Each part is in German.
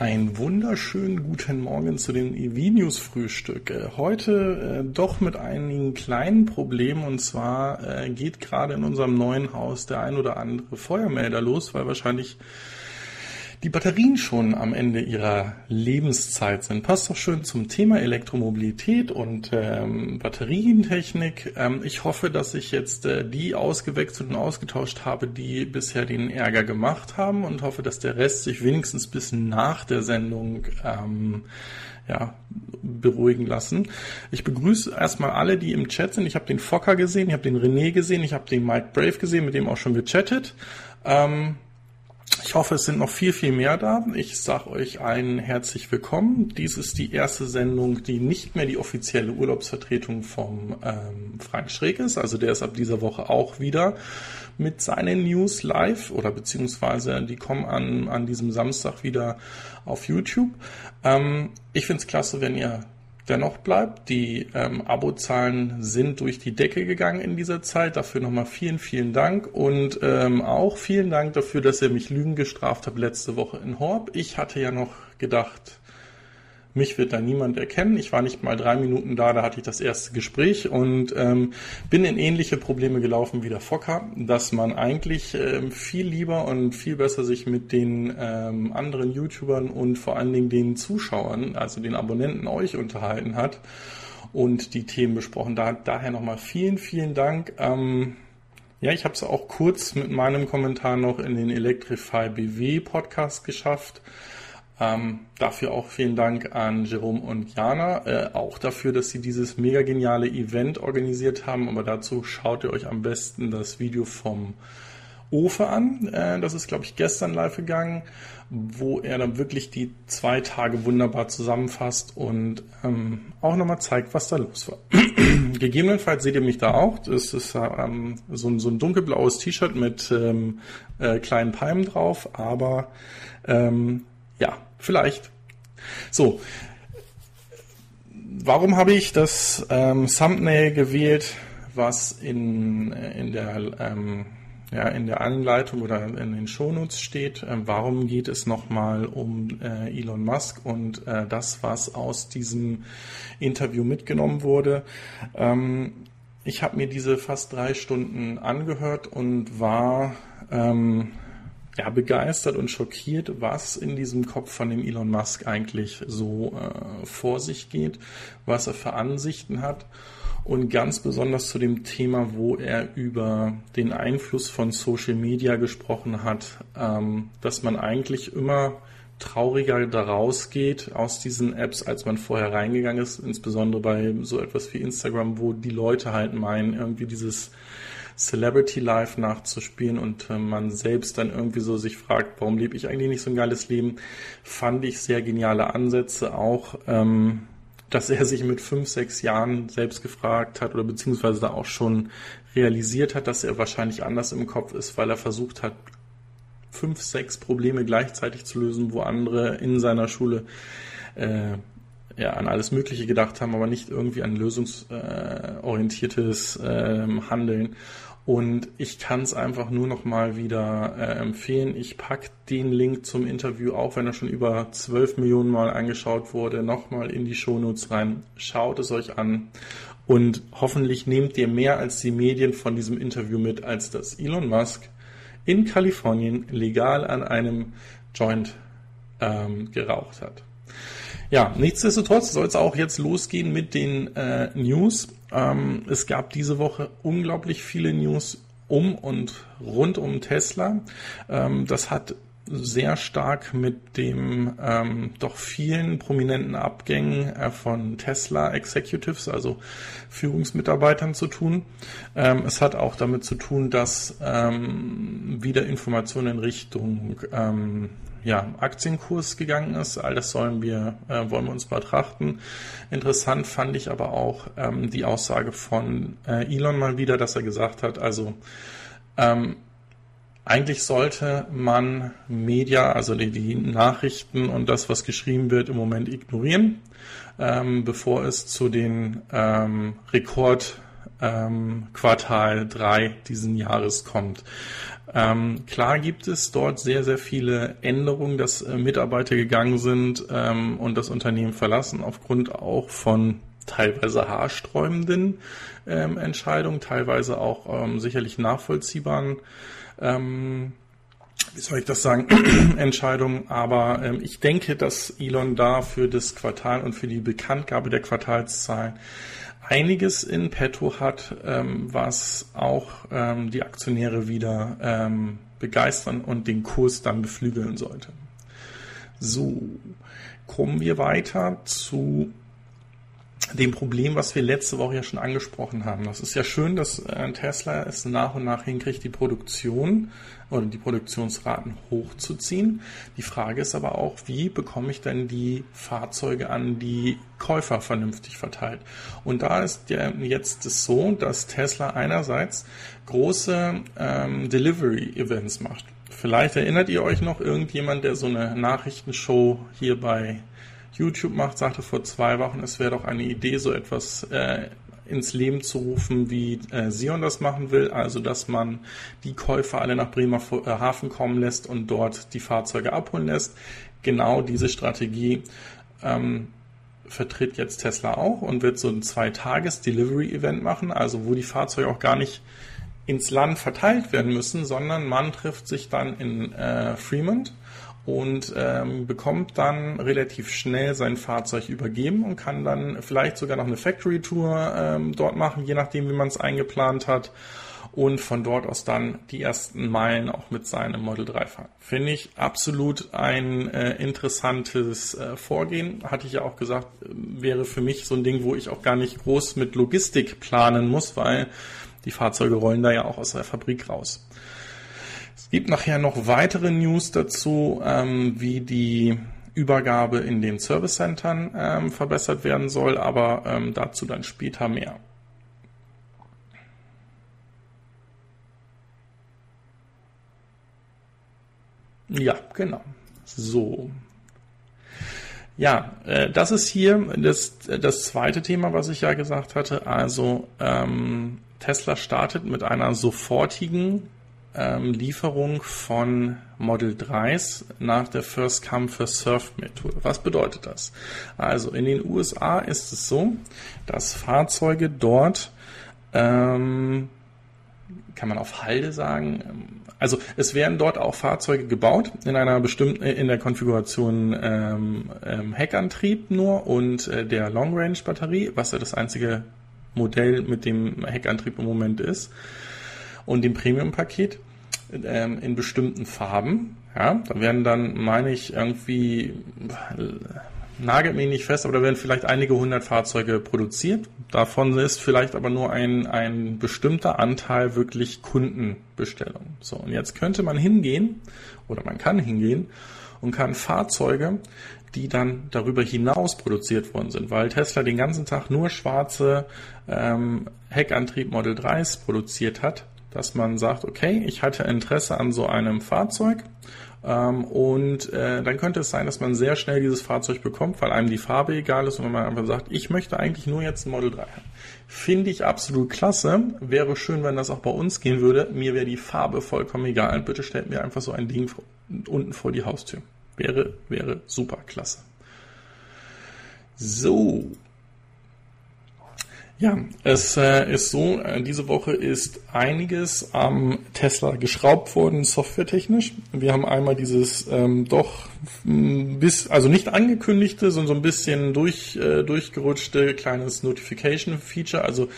Ein wunderschönen guten Morgen zu den EV-News Frühstück. Äh, heute äh, doch mit einigen kleinen Problemen und zwar äh, geht gerade in unserem neuen Haus der ein oder andere Feuermelder los, weil wahrscheinlich die Batterien schon am Ende ihrer Lebenszeit sind. Passt doch schön zum Thema Elektromobilität und ähm, Batterientechnik. Ähm, ich hoffe, dass ich jetzt äh, die ausgewechselt und ausgetauscht habe, die bisher den Ärger gemacht haben und hoffe, dass der Rest sich wenigstens bis nach der Sendung ähm, ja, beruhigen lassen. Ich begrüße erstmal alle, die im Chat sind. Ich habe den Fokker gesehen, ich habe den René gesehen, ich habe den Mike Brave gesehen, mit dem auch schon gechattet. Ähm, ich hoffe, es sind noch viel, viel mehr da. Ich sage euch allen herzlich willkommen. Dies ist die erste Sendung, die nicht mehr die offizielle Urlaubsvertretung vom ähm, Frank Schräg ist. Also der ist ab dieser Woche auch wieder mit seinen News live oder beziehungsweise die kommen an, an diesem Samstag wieder auf YouTube. Ähm, ich finde es klasse, wenn ihr dennoch bleibt. Die ähm, Abozahlen sind durch die Decke gegangen in dieser Zeit. Dafür nochmal vielen, vielen Dank. Und ähm, auch vielen Dank dafür, dass ihr mich Lügen gestraft habt letzte Woche in Horb. Ich hatte ja noch gedacht, mich wird da niemand erkennen. Ich war nicht mal drei Minuten da, da hatte ich das erste Gespräch und ähm, bin in ähnliche Probleme gelaufen wie der Fokker, dass man eigentlich ähm, viel lieber und viel besser sich mit den ähm, anderen YouTubern und vor allen Dingen den Zuschauern, also den Abonnenten euch unterhalten hat und die Themen besprochen. Da, daher nochmal vielen, vielen Dank. Ähm, ja, ich habe es auch kurz mit meinem Kommentar noch in den Electrify BW Podcast geschafft. Ähm, dafür auch vielen Dank an Jerome und Jana, äh, auch dafür, dass sie dieses mega geniale Event organisiert haben. Aber dazu schaut ihr euch am besten das Video vom Ofe an. Äh, das ist, glaube ich, gestern live gegangen, wo er dann wirklich die zwei Tage wunderbar zusammenfasst und ähm, auch nochmal zeigt, was da los war. Gegebenenfalls seht ihr mich da auch. Das ist ähm, so, ein, so ein dunkelblaues T-Shirt mit ähm, äh, kleinen Palmen drauf, aber ähm, ja, vielleicht. So, warum habe ich das ähm, Thumbnail gewählt, was in, in der ähm, ja, in der Anleitung oder in den Shownotes steht. Äh, warum geht es nochmal um äh, Elon Musk und äh, das, was aus diesem Interview mitgenommen wurde? Ähm, ich habe mir diese fast drei Stunden angehört und war ähm, ja, begeistert und schockiert, was in diesem Kopf von dem Elon Musk eigentlich so äh, vor sich geht, was er für Ansichten hat und ganz besonders zu dem Thema, wo er über den Einfluss von Social Media gesprochen hat, ähm, dass man eigentlich immer trauriger daraus geht aus diesen Apps, als man vorher reingegangen ist, insbesondere bei so etwas wie Instagram, wo die Leute halt meinen, irgendwie dieses Celebrity Life nachzuspielen und äh, man selbst dann irgendwie so sich fragt, warum lebe ich eigentlich nicht so ein geiles Leben, fand ich sehr geniale Ansätze auch. Ähm, dass er sich mit fünf, sechs Jahren selbst gefragt hat oder beziehungsweise da auch schon realisiert hat, dass er wahrscheinlich anders im Kopf ist, weil er versucht hat, fünf, sechs Probleme gleichzeitig zu lösen, wo andere in seiner Schule äh, ja, an alles Mögliche gedacht haben, aber nicht irgendwie an lösungsorientiertes äh, Handeln. Und ich kann es einfach nur noch mal wieder äh, empfehlen. Ich packe den Link zum Interview, auch wenn er schon über 12 Millionen Mal angeschaut wurde, nochmal in die Shownotes rein. Schaut es euch an. Und hoffentlich nehmt ihr mehr als die Medien von diesem Interview mit, als dass Elon Musk in Kalifornien legal an einem Joint ähm, geraucht hat. Ja, nichtsdestotrotz soll es auch jetzt losgehen mit den äh, News. Ähm, es gab diese Woche unglaublich viele News um und rund um Tesla. Ähm, das hat sehr stark mit dem ähm, doch vielen prominenten Abgängen äh, von Tesla Executives, also Führungsmitarbeitern zu tun. Ähm, es hat auch damit zu tun, dass ähm, wieder Informationen in Richtung ähm, ja, Aktienkurs gegangen ist. All das sollen wir, äh, wollen wir uns betrachten. Interessant fand ich aber auch ähm, die Aussage von äh, Elon mal wieder, dass er gesagt hat, also ähm, eigentlich sollte man Media, also die, die, Nachrichten und das, was geschrieben wird, im Moment ignorieren, ähm, bevor es zu den ähm, Rekord ähm, Quartal 3 diesen Jahres kommt. Ähm, klar gibt es dort sehr, sehr viele Änderungen, dass äh, Mitarbeiter gegangen sind ähm, und das Unternehmen verlassen, aufgrund auch von teilweise haarsträubenden ähm, Entscheidungen, teilweise auch ähm, sicherlich nachvollziehbaren ähm, wie soll ich das sagen, Entscheidungen. Aber ähm, ich denke, dass Elon da für das Quartal und für die Bekanntgabe der Quartalszahlen einiges in petto hat, ähm, was auch ähm, die Aktionäre wieder ähm, begeistern und den Kurs dann beflügeln sollte. So, kommen wir weiter zu dem Problem, was wir letzte Woche ja schon angesprochen haben. Das ist ja schön, dass äh, Tesla es nach und nach hinkriegt, die Produktion oder die Produktionsraten hochzuziehen. Die Frage ist aber auch, wie bekomme ich denn die Fahrzeuge an die Käufer vernünftig verteilt? Und da ist ja jetzt es so, dass Tesla einerseits große ähm, Delivery-Events macht. Vielleicht erinnert ihr euch noch irgendjemand, der so eine Nachrichtenshow hier bei YouTube macht, sagte vor zwei Wochen, es wäre doch eine Idee, so etwas äh, ins Leben zu rufen, wie äh, Sion das machen will, also dass man die Käufer alle nach Bremerhaven äh, kommen lässt und dort die Fahrzeuge abholen lässt. Genau diese Strategie ähm, vertritt jetzt Tesla auch und wird so ein Zwei-Tages-Delivery-Event machen, also wo die Fahrzeuge auch gar nicht ins Land verteilt werden müssen, sondern man trifft sich dann in äh, Fremont und ähm, bekommt dann relativ schnell sein Fahrzeug übergeben und kann dann vielleicht sogar noch eine Factory Tour ähm, dort machen, je nachdem, wie man es eingeplant hat. Und von dort aus dann die ersten Meilen auch mit seinem Model 3 fahren. Finde ich absolut ein äh, interessantes äh, Vorgehen. Hatte ich ja auch gesagt, wäre für mich so ein Ding, wo ich auch gar nicht groß mit Logistik planen muss, weil die Fahrzeuge rollen da ja auch aus der Fabrik raus. Gibt nachher noch weitere News dazu, ähm, wie die Übergabe in den Service Centern ähm, verbessert werden soll, aber ähm, dazu dann später mehr. Ja, genau. So. Ja, äh, das ist hier das, das zweite Thema, was ich ja gesagt hatte. Also ähm, Tesla startet mit einer sofortigen ähm, Lieferung von Model 3s nach der First Come First Served Methode. Was bedeutet das? Also in den USA ist es so, dass Fahrzeuge dort ähm, kann man auf Halde sagen. Also es werden dort auch Fahrzeuge gebaut in einer bestimmten in der Konfiguration ähm, ähm, Heckantrieb nur und äh, der Long Range Batterie, was ja das einzige Modell mit dem Heckantrieb im Moment ist und dem Premium-Paket ähm, in bestimmten Farben. Ja, da werden dann, meine ich, irgendwie, nagelt mich nicht fest, aber da werden vielleicht einige hundert Fahrzeuge produziert. Davon ist vielleicht aber nur ein, ein bestimmter Anteil wirklich Kundenbestellung. So, und jetzt könnte man hingehen, oder man kann hingehen und kann Fahrzeuge, die dann darüber hinaus produziert worden sind, weil Tesla den ganzen Tag nur schwarze ähm, Heckantrieb Model 3s produziert hat, dass man sagt, okay, ich hatte Interesse an so einem Fahrzeug ähm, und äh, dann könnte es sein, dass man sehr schnell dieses Fahrzeug bekommt, weil einem die Farbe egal ist und wenn man einfach sagt, ich möchte eigentlich nur jetzt ein Model 3 haben. Finde ich absolut klasse. Wäre schön, wenn das auch bei uns gehen würde. Mir wäre die Farbe vollkommen egal. Bitte stellt mir einfach so ein Ding unten vor die Haustür. Wäre, wäre super klasse. So, ja, es äh, ist so, äh, diese Woche ist einiges am Tesla geschraubt worden, softwaretechnisch. Wir haben einmal dieses ähm, doch bis, also nicht angekündigte, sondern so ein bisschen durch, äh, durchgerutschte kleines Notification-Feature, also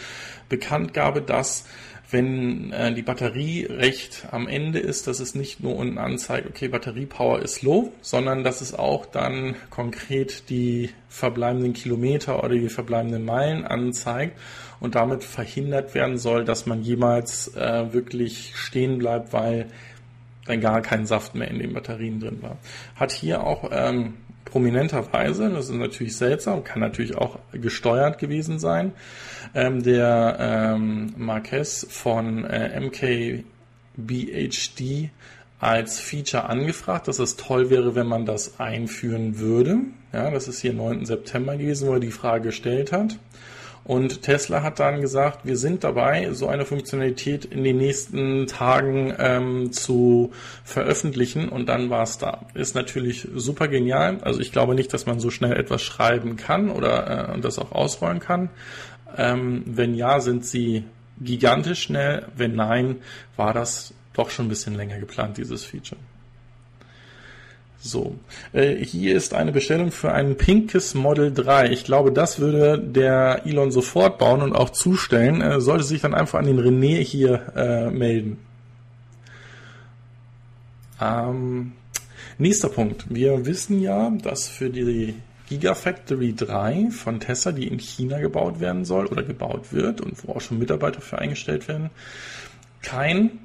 Bekanntgabe, dass wenn äh, die Batterie recht am Ende ist, dass es nicht nur unten anzeigt, okay, Batteriepower ist low, sondern dass es auch dann konkret die verbleibenden Kilometer oder die verbleibenden Meilen anzeigt und damit verhindert werden soll, dass man jemals äh, wirklich stehen bleibt, weil dann gar kein Saft mehr in den Batterien drin war. Hat hier auch ähm, prominenterweise, das ist natürlich seltsam, kann natürlich auch gesteuert gewesen sein, ähm, der ähm, Marquez von äh, MKBHD als Feature angefragt, dass es toll wäre, wenn man das einführen würde. Ja, das ist hier 9. September gewesen, wo er die Frage gestellt hat. Und Tesla hat dann gesagt, wir sind dabei, so eine Funktionalität in den nächsten Tagen ähm, zu veröffentlichen und dann war es da. Ist natürlich super genial. Also ich glaube nicht, dass man so schnell etwas schreiben kann oder äh, das auch ausrollen kann. Ähm, wenn ja, sind sie gigantisch schnell. Wenn nein, war das doch schon ein bisschen länger geplant, dieses Feature. So, äh, hier ist eine Bestellung für ein pinkes Model 3. Ich glaube, das würde der Elon sofort bauen und auch zustellen. Äh, sollte sich dann einfach an den René hier äh, melden. Ähm, nächster Punkt. Wir wissen ja, dass für die Gigafactory 3 von Tesla, die in China gebaut werden soll oder gebaut wird und wo auch schon Mitarbeiter für eingestellt werden, kein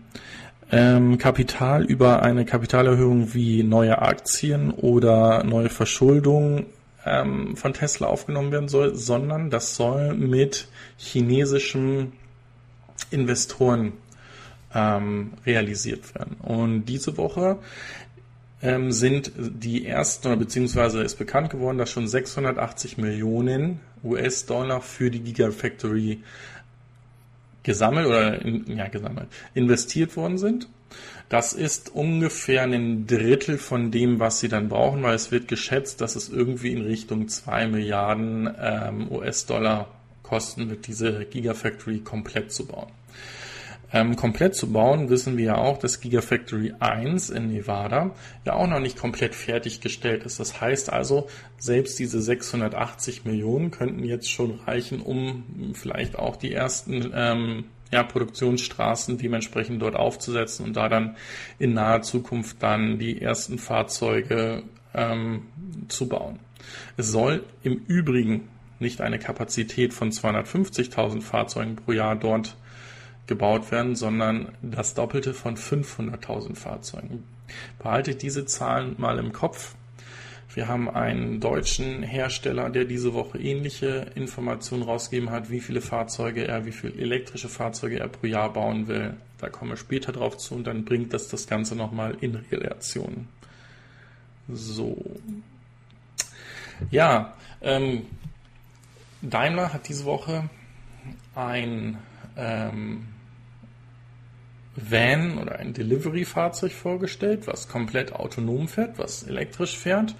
ähm, Kapital über eine Kapitalerhöhung wie neue Aktien oder neue Verschuldung ähm, von Tesla aufgenommen werden soll, sondern das soll mit chinesischen Investoren ähm, realisiert werden. Und diese Woche ähm, sind die ersten, beziehungsweise ist bekannt geworden, dass schon 680 Millionen US-Dollar für die Gigafactory gesammelt oder in, ja, gesammelt, investiert worden sind. Das ist ungefähr ein Drittel von dem, was sie dann brauchen, weil es wird geschätzt, dass es irgendwie in Richtung 2 Milliarden ähm, US-Dollar kosten wird, diese Gigafactory komplett zu bauen. Ähm, komplett zu bauen, wissen wir ja auch, dass Gigafactory 1 in Nevada ja auch noch nicht komplett fertiggestellt ist. Das heißt also, selbst diese 680 Millionen könnten jetzt schon reichen, um vielleicht auch die ersten ähm, ja, Produktionsstraßen dementsprechend dort aufzusetzen und da dann in naher Zukunft dann die ersten Fahrzeuge ähm, zu bauen. Es soll im Übrigen nicht eine Kapazität von 250.000 Fahrzeugen pro Jahr dort gebaut werden, sondern das Doppelte von 500.000 Fahrzeugen. Behaltet diese Zahlen mal im Kopf. Wir haben einen deutschen Hersteller, der diese Woche ähnliche Informationen rausgegeben hat, wie viele Fahrzeuge er, wie viele elektrische Fahrzeuge er pro Jahr bauen will. Da kommen wir später drauf zu und dann bringt das das Ganze nochmal in Relation. So. Ja, ähm, Daimler hat diese Woche ein ähm, Van oder ein Delivery-Fahrzeug vorgestellt, was komplett autonom fährt, was elektrisch fährt,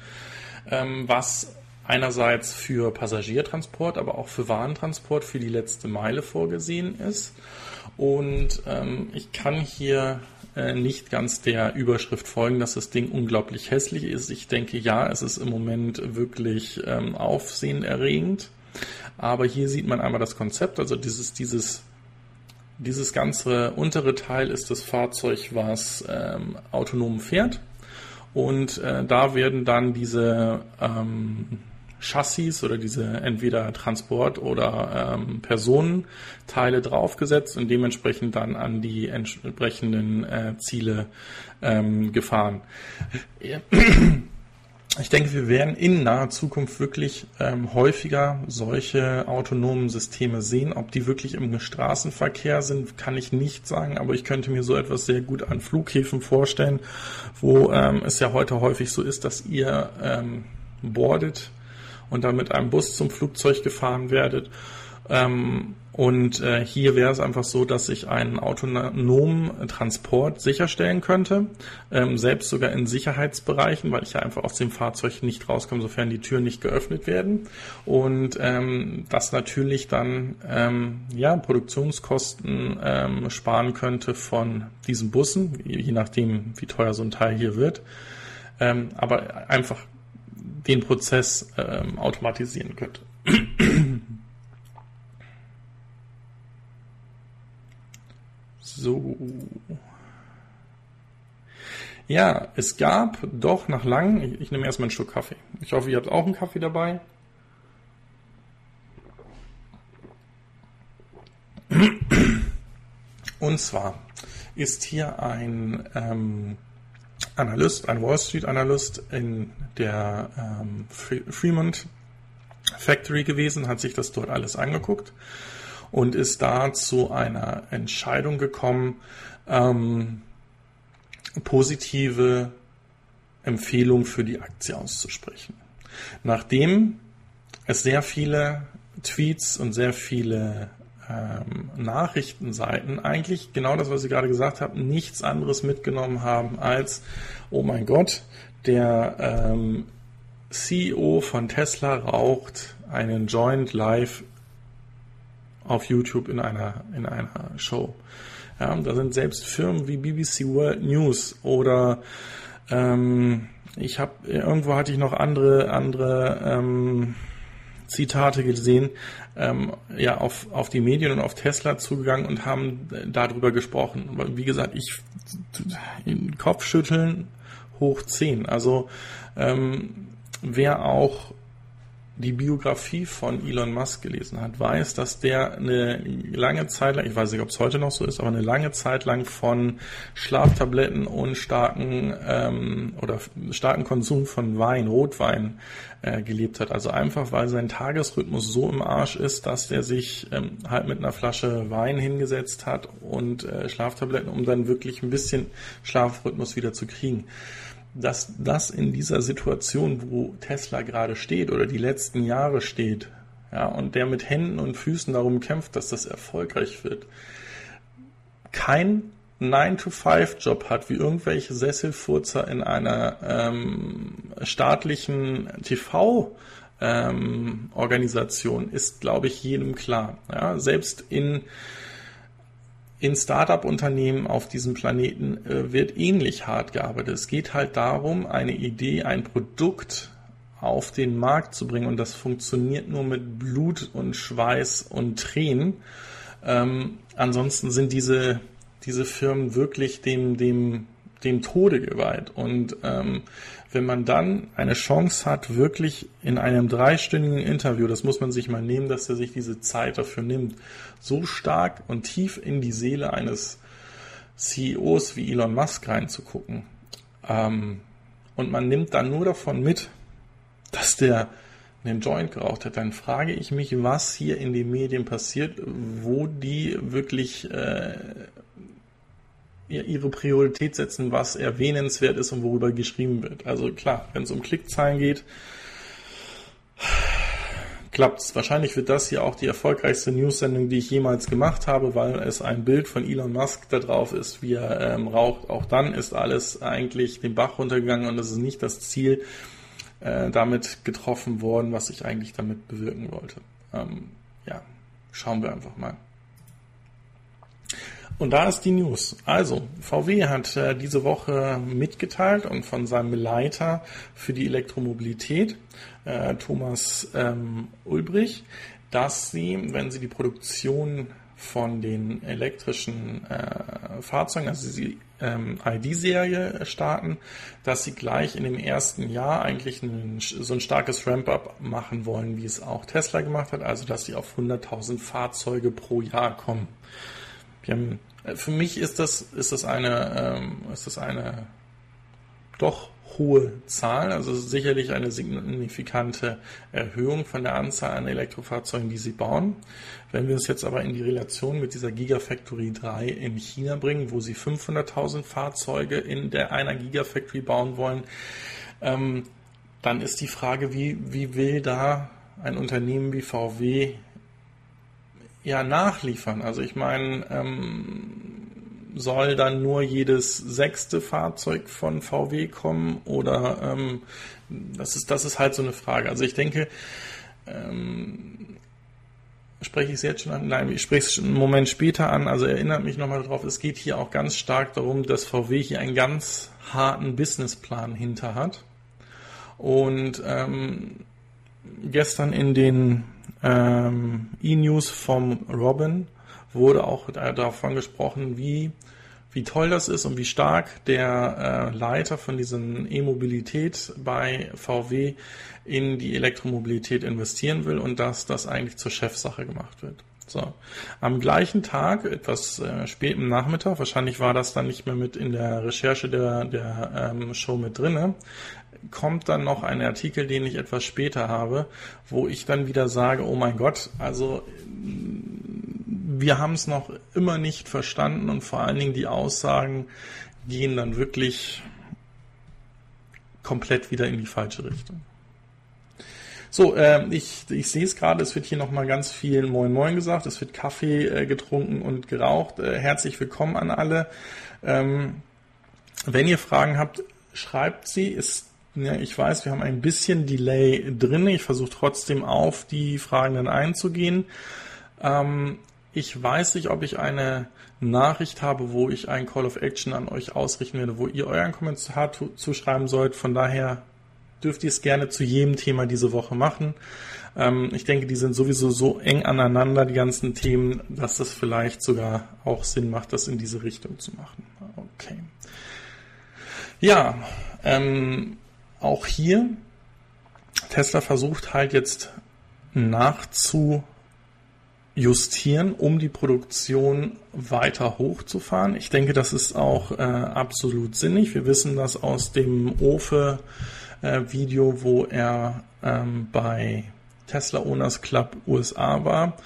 ähm, was einerseits für Passagiertransport, aber auch für Warentransport für die letzte Meile vorgesehen ist. Und ähm, ich kann hier äh, nicht ganz der Überschrift folgen, dass das Ding unglaublich hässlich ist. Ich denke, ja, es ist im Moment wirklich ähm, aufsehenerregend. Aber hier sieht man einmal das Konzept, also dieses, dieses dieses ganze untere Teil ist das Fahrzeug, was ähm, autonom fährt. Und äh, da werden dann diese ähm, Chassis oder diese entweder Transport- oder ähm, Personenteile draufgesetzt und dementsprechend dann an die entsprechenden äh, Ziele ähm, gefahren. Ich denke, wir werden in naher Zukunft wirklich ähm, häufiger solche autonomen Systeme sehen. Ob die wirklich im Straßenverkehr sind, kann ich nicht sagen, aber ich könnte mir so etwas sehr gut an Flughäfen vorstellen, wo ähm, es ja heute häufig so ist, dass ihr ähm, boardet und dann mit einem Bus zum Flugzeug gefahren werdet. Ähm, und äh, hier wäre es einfach so, dass ich einen autonomen Transport sicherstellen könnte, ähm, selbst sogar in Sicherheitsbereichen, weil ich ja einfach aus dem Fahrzeug nicht rauskomme, sofern die Türen nicht geöffnet werden. Und ähm, das natürlich dann ähm, ja Produktionskosten ähm, sparen könnte von diesen Bussen, je nachdem, wie teuer so ein Teil hier wird. Ähm, aber einfach den Prozess ähm, automatisieren könnte. So. Ja, es gab doch nach langem, ich, ich nehme erstmal einen Stück Kaffee. Ich hoffe, ihr habt auch einen Kaffee dabei. Und zwar ist hier ein ähm, Analyst, ein Wall Street Analyst in der ähm, Fremont Factory gewesen, hat sich das dort alles angeguckt und ist da zu einer Entscheidung gekommen, ähm, positive Empfehlung für die Aktie auszusprechen. Nachdem es sehr viele Tweets und sehr viele ähm, Nachrichtenseiten eigentlich genau das, was ich gerade gesagt habe, nichts anderes mitgenommen haben als, oh mein Gott, der ähm, CEO von Tesla raucht einen Joint live auf YouTube in einer, in einer Show. Ja, da sind selbst Firmen wie BBC World News oder ähm, ich habe irgendwo hatte ich noch andere andere ähm, Zitate gesehen, ähm, ja, auf, auf die Medien und auf Tesla zugegangen und haben darüber gesprochen. Wie gesagt, ich Kopfschütteln hoch 10. Also ähm, wer auch die Biografie von Elon Musk gelesen hat, weiß, dass der eine lange Zeit lang, ich weiß nicht, ob es heute noch so ist, aber eine lange Zeit lang von Schlaftabletten und starken ähm, oder starken Konsum von Wein, Rotwein äh, gelebt hat. Also einfach, weil sein Tagesrhythmus so im Arsch ist, dass der sich ähm, halt mit einer Flasche Wein hingesetzt hat und äh, Schlaftabletten, um dann wirklich ein bisschen Schlafrhythmus wieder zu kriegen dass das in dieser Situation, wo Tesla gerade steht oder die letzten Jahre steht, ja, und der mit Händen und Füßen darum kämpft, dass das erfolgreich wird, kein 9-to-5-Job hat, wie irgendwelche Sesselfurzer in einer ähm, staatlichen TV-Organisation, ähm, ist, glaube ich, jedem klar. Ja, selbst in in Startup-Unternehmen auf diesem Planeten äh, wird ähnlich hart gearbeitet. Es geht halt darum, eine Idee, ein Produkt auf den Markt zu bringen und das funktioniert nur mit Blut und Schweiß und Tränen. Ähm, ansonsten sind diese, diese Firmen wirklich dem, dem, dem Tode geweiht. Und ähm, wenn man dann eine Chance hat, wirklich in einem dreistündigen Interview, das muss man sich mal nehmen, dass er sich diese Zeit dafür nimmt, so stark und tief in die Seele eines CEOs wie Elon Musk reinzugucken. Ähm, und man nimmt dann nur davon mit, dass der einen Joint geraucht hat, dann frage ich mich, was hier in den Medien passiert, wo die wirklich äh, ihre Priorität setzen, was erwähnenswert ist und worüber geschrieben wird. Also klar, wenn es um Klickzahlen geht, klappt's. Wahrscheinlich wird das hier auch die erfolgreichste News-Sendung, die ich jemals gemacht habe, weil es ein Bild von Elon Musk da drauf ist, wie er ähm, raucht. Auch dann ist alles eigentlich den Bach runtergegangen und es ist nicht das Ziel äh, damit getroffen worden, was ich eigentlich damit bewirken wollte. Ähm, ja, schauen wir einfach mal. Und da ist die News. Also, VW hat äh, diese Woche mitgeteilt und von seinem Leiter für die Elektromobilität, äh, Thomas ähm, Ulbrich, dass sie, wenn sie die Produktion von den elektrischen äh, Fahrzeugen, also die ähm, ID-Serie starten, dass sie gleich in dem ersten Jahr eigentlich ein, so ein starkes Ramp-up machen wollen, wie es auch Tesla gemacht hat, also dass sie auf 100.000 Fahrzeuge pro Jahr kommen. Wir haben, für mich ist das, ist das eine, ähm, ist das eine doch hohe Zahl, also sicherlich eine signifikante Erhöhung von der Anzahl an Elektrofahrzeugen, die sie bauen. Wenn wir es jetzt aber in die Relation mit dieser Gigafactory 3 in China bringen, wo sie 500.000 Fahrzeuge in der einer Gigafactory bauen wollen, ähm, dann ist die Frage, wie, wie will da ein Unternehmen wie VW ja nachliefern. Also ich meine, ähm, soll dann nur jedes sechste Fahrzeug von VW kommen oder ähm, das ist das ist halt so eine Frage. Also ich denke, ähm, spreche ich es jetzt schon an? Nein, ich spreche es einen Moment später an. Also erinnert mich nochmal darauf, es geht hier auch ganz stark darum, dass VW hier einen ganz harten Businessplan hinter hat. Und ähm, gestern in den ähm, E-News vom Robin wurde auch davon gesprochen, wie, wie toll das ist und wie stark der äh, Leiter von diesen E-Mobilität bei VW in die Elektromobilität investieren will und dass das eigentlich zur Chefsache gemacht wird. So. Am gleichen Tag, etwas äh, spät im Nachmittag, wahrscheinlich war das dann nicht mehr mit in der Recherche der, der ähm, Show mit drinne, kommt dann noch ein Artikel, den ich etwas später habe, wo ich dann wieder sage, oh mein Gott, also wir haben es noch immer nicht verstanden und vor allen Dingen die Aussagen gehen dann wirklich komplett wieder in die falsche Richtung. So, äh, ich, ich sehe es gerade, es wird hier nochmal ganz viel Moin Moin gesagt, es wird Kaffee äh, getrunken und geraucht. Äh, herzlich willkommen an alle. Ähm, wenn ihr Fragen habt, schreibt sie. Ist, ja, ich weiß, wir haben ein bisschen Delay drin. Ich versuche trotzdem auf die Fragen dann einzugehen. Ähm, ich weiß nicht, ob ich eine Nachricht habe, wo ich ein Call of Action an euch ausrichten werde, wo ihr euren Kommentar zuschreiben sollt. Von daher dürft ihr es gerne zu jedem Thema diese Woche machen. Ähm, ich denke, die sind sowieso so eng aneinander, die ganzen Themen, dass das vielleicht sogar auch Sinn macht, das in diese Richtung zu machen. Okay. Ja, ähm, auch hier, Tesla versucht halt jetzt nachzu justieren, um die Produktion weiter hochzufahren. Ich denke, das ist auch äh, absolut sinnig. Wir wissen das aus dem Ofe-Video, äh, wo er ähm, bei Tesla Owners Club USA war,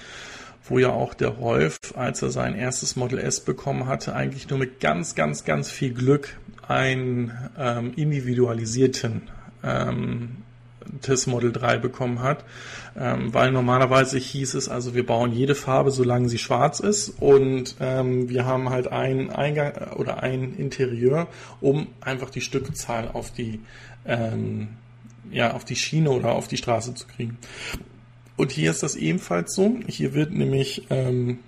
wo ja auch der Rolf, als er sein erstes Model S bekommen hatte, eigentlich nur mit ganz, ganz, ganz viel Glück einen ähm, individualisierten ähm, TIS Model 3 bekommen hat, ähm, weil normalerweise hieß es, also wir bauen jede Farbe, solange sie schwarz ist und ähm, wir haben halt ein Eingang äh, oder ein Interieur, um einfach die Stückzahl auf die ähm, ja auf die Schiene oder auf die Straße zu kriegen. Und hier ist das ebenfalls so. Hier wird nämlich ähm,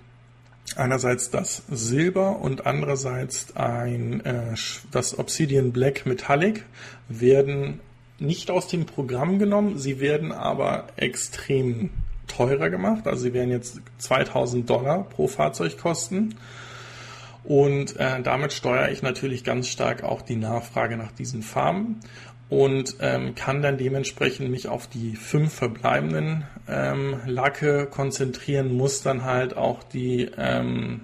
einerseits das Silber und andererseits ein äh, das Obsidian Black Metallic werden nicht aus dem Programm genommen, sie werden aber extrem teurer gemacht. Also sie werden jetzt 2000 Dollar pro Fahrzeug kosten. Und äh, damit steuere ich natürlich ganz stark auch die Nachfrage nach diesen Farben und ähm, kann dann dementsprechend mich auf die fünf verbleibenden ähm, Lacke konzentrieren, muss dann halt auch die ähm,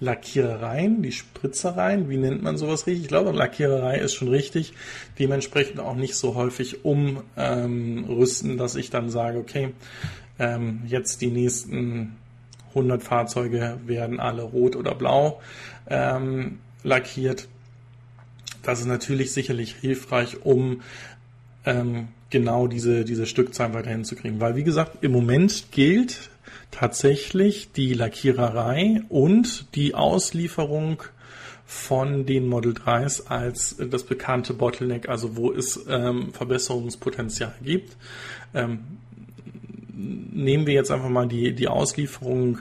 Lackierereien, die Spritzereien, wie nennt man sowas richtig? Ich glaube, Lackiererei ist schon richtig. Dementsprechend auch nicht so häufig umrüsten, ähm, dass ich dann sage, okay, ähm, jetzt die nächsten 100 Fahrzeuge werden alle rot oder blau ähm, lackiert. Das ist natürlich sicherlich hilfreich, um ähm, genau diese, diese Stückzahl weiterhin zu kriegen. Weil, wie gesagt, im Moment gilt, tatsächlich die Lackiererei und die Auslieferung von den Model 3s als das bekannte Bottleneck, also wo es ähm, Verbesserungspotenzial gibt. Ähm, nehmen wir jetzt einfach mal die, die Auslieferung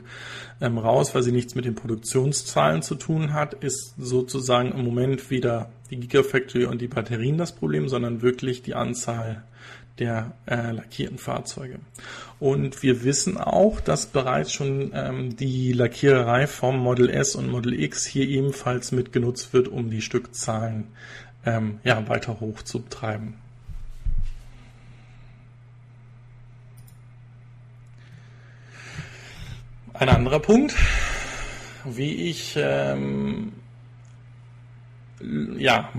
ähm, raus, weil sie nichts mit den Produktionszahlen zu tun hat, ist sozusagen im Moment weder die Gigafactory und die Batterien das Problem, sondern wirklich die Anzahl der äh, lackierten Fahrzeuge. Und wir wissen auch, dass bereits schon ähm, die Lackiererei vom Model S und Model X hier ebenfalls mitgenutzt wird, um die Stückzahlen ähm, ja, weiter hochzutreiben. Ein anderer Punkt, wie ich ähm, ja,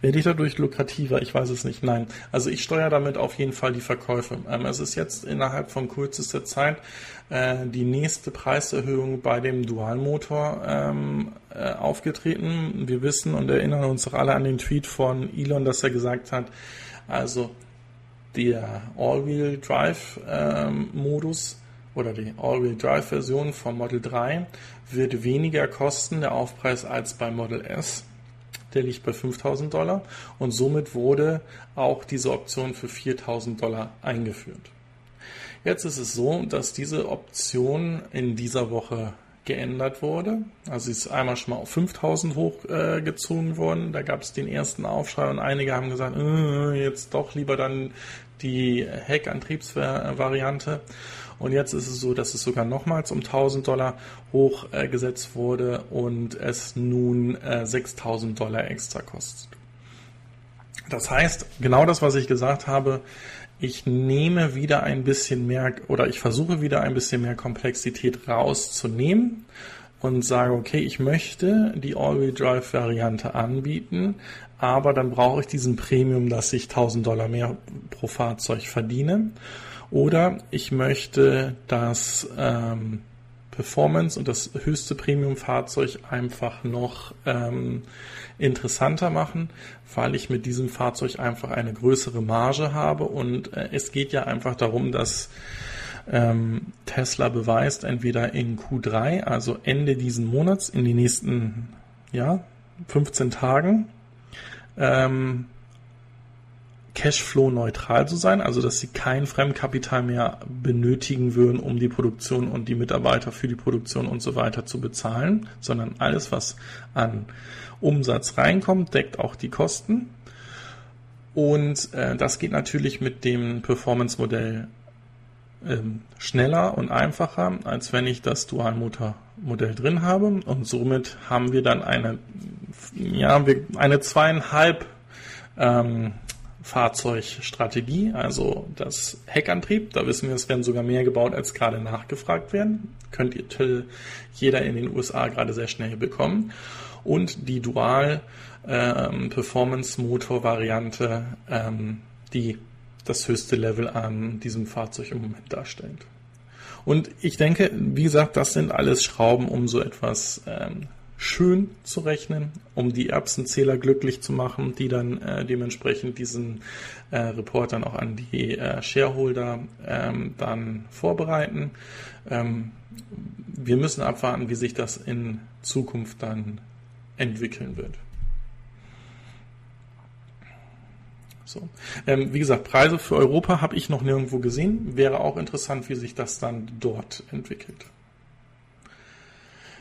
werde ich dadurch lukrativer? Ich weiß es nicht. Nein. Also ich steuere damit auf jeden Fall die Verkäufe. Ähm, es ist jetzt innerhalb von kürzester Zeit äh, die nächste Preiserhöhung bei dem Dualmotor ähm, äh, aufgetreten. Wir wissen und erinnern uns doch alle an den Tweet von Elon, dass er gesagt hat, also der All-Wheel-Drive-Modus ähm, oder die All-Wheel-Drive-Version vom Model 3 wird weniger kosten, der Aufpreis, als beim Model S der liegt bei 5000 Dollar und somit wurde auch diese Option für 4000 Dollar eingeführt. Jetzt ist es so, dass diese Option in dieser Woche geändert wurde. Also sie ist einmal schon mal auf 5000 hochgezogen äh, worden. Da gab es den ersten Aufschrei und einige haben gesagt, äh, jetzt doch lieber dann die Heckantriebsvariante. Und jetzt ist es so, dass es sogar nochmals um 1000 Dollar hochgesetzt äh, wurde und es nun äh, 6000 Dollar extra kostet. Das heißt, genau das, was ich gesagt habe, ich nehme wieder ein bisschen mehr oder ich versuche wieder ein bisschen mehr Komplexität rauszunehmen und sage, okay, ich möchte die All-Wheel-Drive-Variante anbieten, aber dann brauche ich diesen Premium, dass ich 1000 Dollar mehr pro Fahrzeug verdiene. Oder ich möchte das ähm, Performance und das höchste Premium-Fahrzeug einfach noch ähm, interessanter machen, weil ich mit diesem Fahrzeug einfach eine größere Marge habe. Und äh, es geht ja einfach darum, dass ähm, Tesla beweist, entweder in Q3, also Ende diesen Monats, in den nächsten ja, 15 Tagen, ähm, Cashflow neutral zu sein, also dass sie kein Fremdkapital mehr benötigen würden, um die Produktion und die Mitarbeiter für die Produktion und so weiter zu bezahlen, sondern alles, was an Umsatz reinkommt, deckt auch die Kosten. Und äh, das geht natürlich mit dem Performance-Modell ähm, schneller und einfacher, als wenn ich das Dualmotor-Modell drin habe. Und somit haben wir dann eine, ja, eine zweieinhalb ähm, Fahrzeugstrategie, also das Heckantrieb. Da wissen wir, es werden sogar mehr gebaut, als gerade nachgefragt werden. Könnt ihr jeder in den USA gerade sehr schnell bekommen. Und die Dual ähm, Performance Motor Variante, ähm, die das höchste Level an diesem Fahrzeug im Moment darstellt. Und ich denke, wie gesagt, das sind alles Schrauben, um so etwas ähm, schön zu rechnen, um die Erbsenzähler glücklich zu machen, die dann äh, dementsprechend diesen äh, Report dann auch an die äh, Shareholder ähm, dann vorbereiten. Ähm, wir müssen abwarten, wie sich das in Zukunft dann entwickeln wird. So. Ähm, wie gesagt, Preise für Europa habe ich noch nirgendwo gesehen. Wäre auch interessant, wie sich das dann dort entwickelt.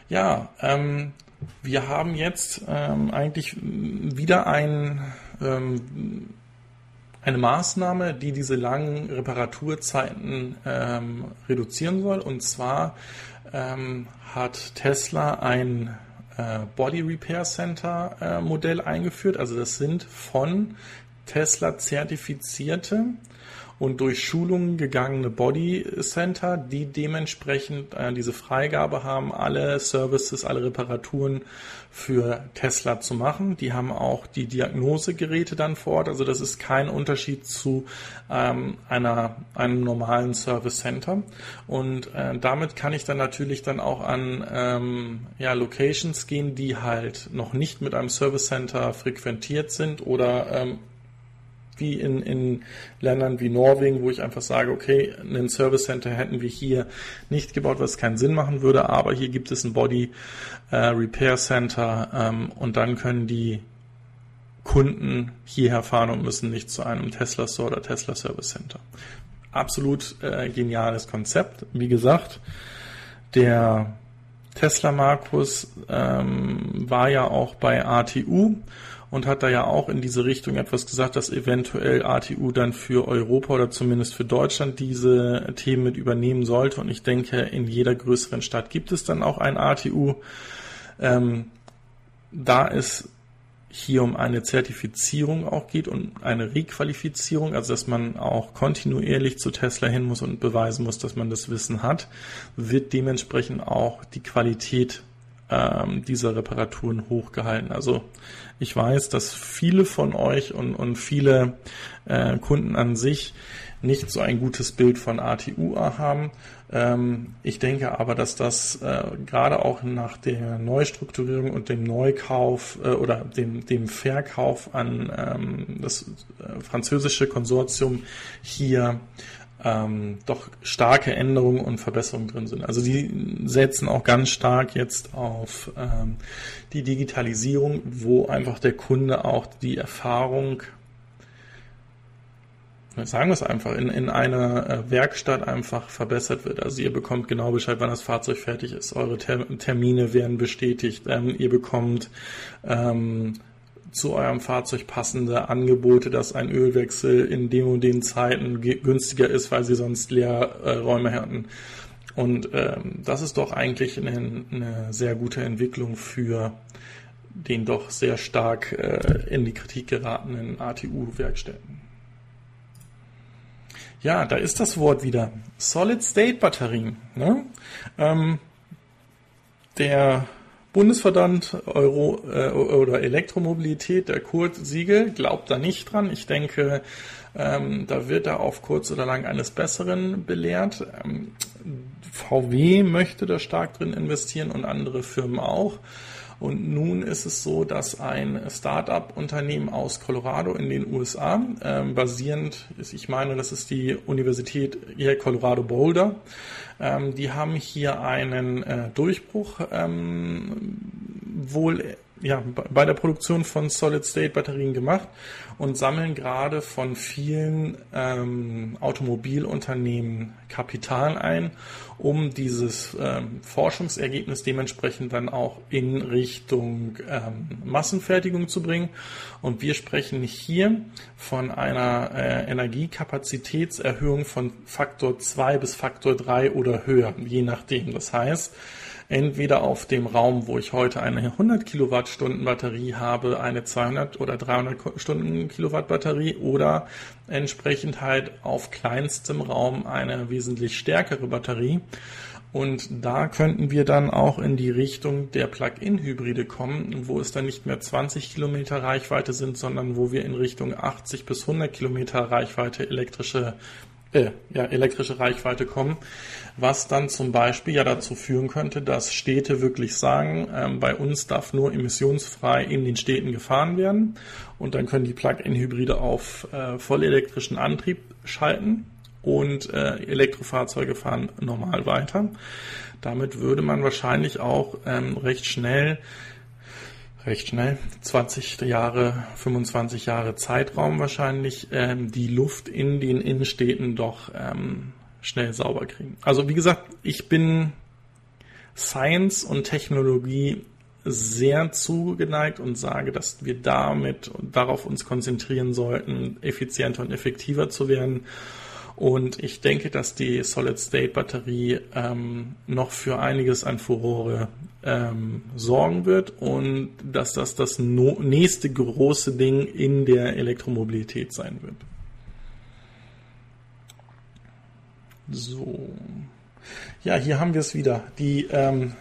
Ja, ähm, wir haben jetzt ähm, eigentlich wieder ein, ähm, eine Maßnahme, die diese langen Reparaturzeiten ähm, reduzieren soll. Und zwar ähm, hat Tesla ein äh, Body Repair Center äh, Modell eingeführt. Also das sind von Tesla zertifizierte und durch Schulungen gegangene Body Center, die dementsprechend äh, diese Freigabe haben, alle Services, alle Reparaturen für Tesla zu machen. Die haben auch die Diagnosegeräte dann vor Ort. Also das ist kein Unterschied zu ähm, einer, einem normalen Service Center. Und äh, damit kann ich dann natürlich dann auch an ähm, ja, Locations gehen, die halt noch nicht mit einem Service Center frequentiert sind oder ähm, wie in, in Ländern wie Norwegen, wo ich einfach sage, okay, ein Service Center hätten wir hier nicht gebaut, was keinen Sinn machen würde, aber hier gibt es ein Body äh, Repair Center ähm, und dann können die Kunden hierher fahren und müssen nicht zu einem Tesla Store oder Tesla Service Center. Absolut äh, geniales Konzept. Wie gesagt, der Tesla Markus ähm, war ja auch bei ATU und hat da ja auch in diese Richtung etwas gesagt, dass eventuell ATU dann für Europa oder zumindest für Deutschland diese Themen mit übernehmen sollte. Und ich denke, in jeder größeren Stadt gibt es dann auch ein ATU. Ähm, da es hier um eine Zertifizierung auch geht und eine Requalifizierung, also dass man auch kontinuierlich zu Tesla hin muss und beweisen muss, dass man das Wissen hat, wird dementsprechend auch die Qualität ähm, dieser Reparaturen hochgehalten. Also ich weiß, dass viele von euch und, und viele äh, Kunden an sich nicht so ein gutes Bild von ATUA haben. Ähm, ich denke aber, dass das äh, gerade auch nach der Neustrukturierung und dem Neukauf äh, oder dem, dem Verkauf an ähm, das äh, französische Konsortium hier ähm, doch starke Änderungen und Verbesserungen drin sind. Also die setzen auch ganz stark jetzt auf ähm, die Digitalisierung, wo einfach der Kunde auch die Erfahrung sagen wir es einfach, in, in einer äh, Werkstatt einfach verbessert wird. Also ihr bekommt genau Bescheid, wann das Fahrzeug fertig ist. Eure Ter Termine werden bestätigt. Ähm, ihr bekommt ähm, zu eurem Fahrzeug passende Angebote, dass ein Ölwechsel in dem und den Zeiten günstiger ist, weil sie sonst Leerräume hatten. Und ähm, das ist doch eigentlich eine, eine, sehr gute Entwicklung für den doch sehr stark äh, in die Kritik geratenen ATU-Werkstätten. Ja, da ist das Wort wieder. Solid-State-Batterien. Ne? Ähm, der Bundesverband Euro äh, oder Elektromobilität, der Kurt Siegel, glaubt da nicht dran. Ich denke, ähm, da wird er auf kurz oder lang eines Besseren belehrt. Ähm, VW möchte da stark drin investieren und andere Firmen auch. Und nun ist es so, dass ein Start-up-Unternehmen aus Colorado in den USA, ähm, basierend ist, ich meine, das ist die Universität hier Colorado Boulder, ähm, die haben hier einen äh, Durchbruch ähm, wohl ja, bei der Produktion von Solid-State-Batterien gemacht und sammeln gerade von vielen ähm, Automobilunternehmen Kapital ein, um dieses ähm, Forschungsergebnis dementsprechend dann auch in Richtung ähm, Massenfertigung zu bringen. Und wir sprechen hier von einer äh, Energiekapazitätserhöhung von Faktor 2 bis Faktor 3 oder höher, je nachdem. Das heißt, entweder auf dem Raum, wo ich heute eine 100 Kilowattstunden Batterie habe, eine 200 oder 300 Stunden Kilowatt Batterie oder entsprechend halt auf kleinstem Raum eine wesentlich stärkere Batterie. Und da könnten wir dann auch in die Richtung der Plug-in-Hybride kommen, wo es dann nicht mehr 20 Kilometer Reichweite sind, sondern wo wir in Richtung 80 bis 100 Kilometer Reichweite elektrische äh, ja, elektrische Reichweite kommen, was dann zum Beispiel ja dazu führen könnte, dass Städte wirklich sagen, ähm, bei uns darf nur emissionsfrei in den Städten gefahren werden und dann können die Plug-in-Hybride auf äh, vollelektrischen Antrieb schalten und äh, Elektrofahrzeuge fahren normal weiter. Damit würde man wahrscheinlich auch ähm, recht schnell recht schnell, 20 Jahre, 25 Jahre Zeitraum wahrscheinlich, ähm, die Luft in den Innenstädten doch ähm, schnell sauber kriegen. Also wie gesagt, ich bin Science und Technologie sehr zugeneigt und sage, dass wir damit und darauf uns konzentrieren sollten, effizienter und effektiver zu werden und ich denke, dass die Solid-State-Batterie ähm, noch für einiges an Furore ähm, sorgen wird und dass das das no nächste große Ding in der Elektromobilität sein wird. So. Ja, hier haben wir es wieder. Die, ähm,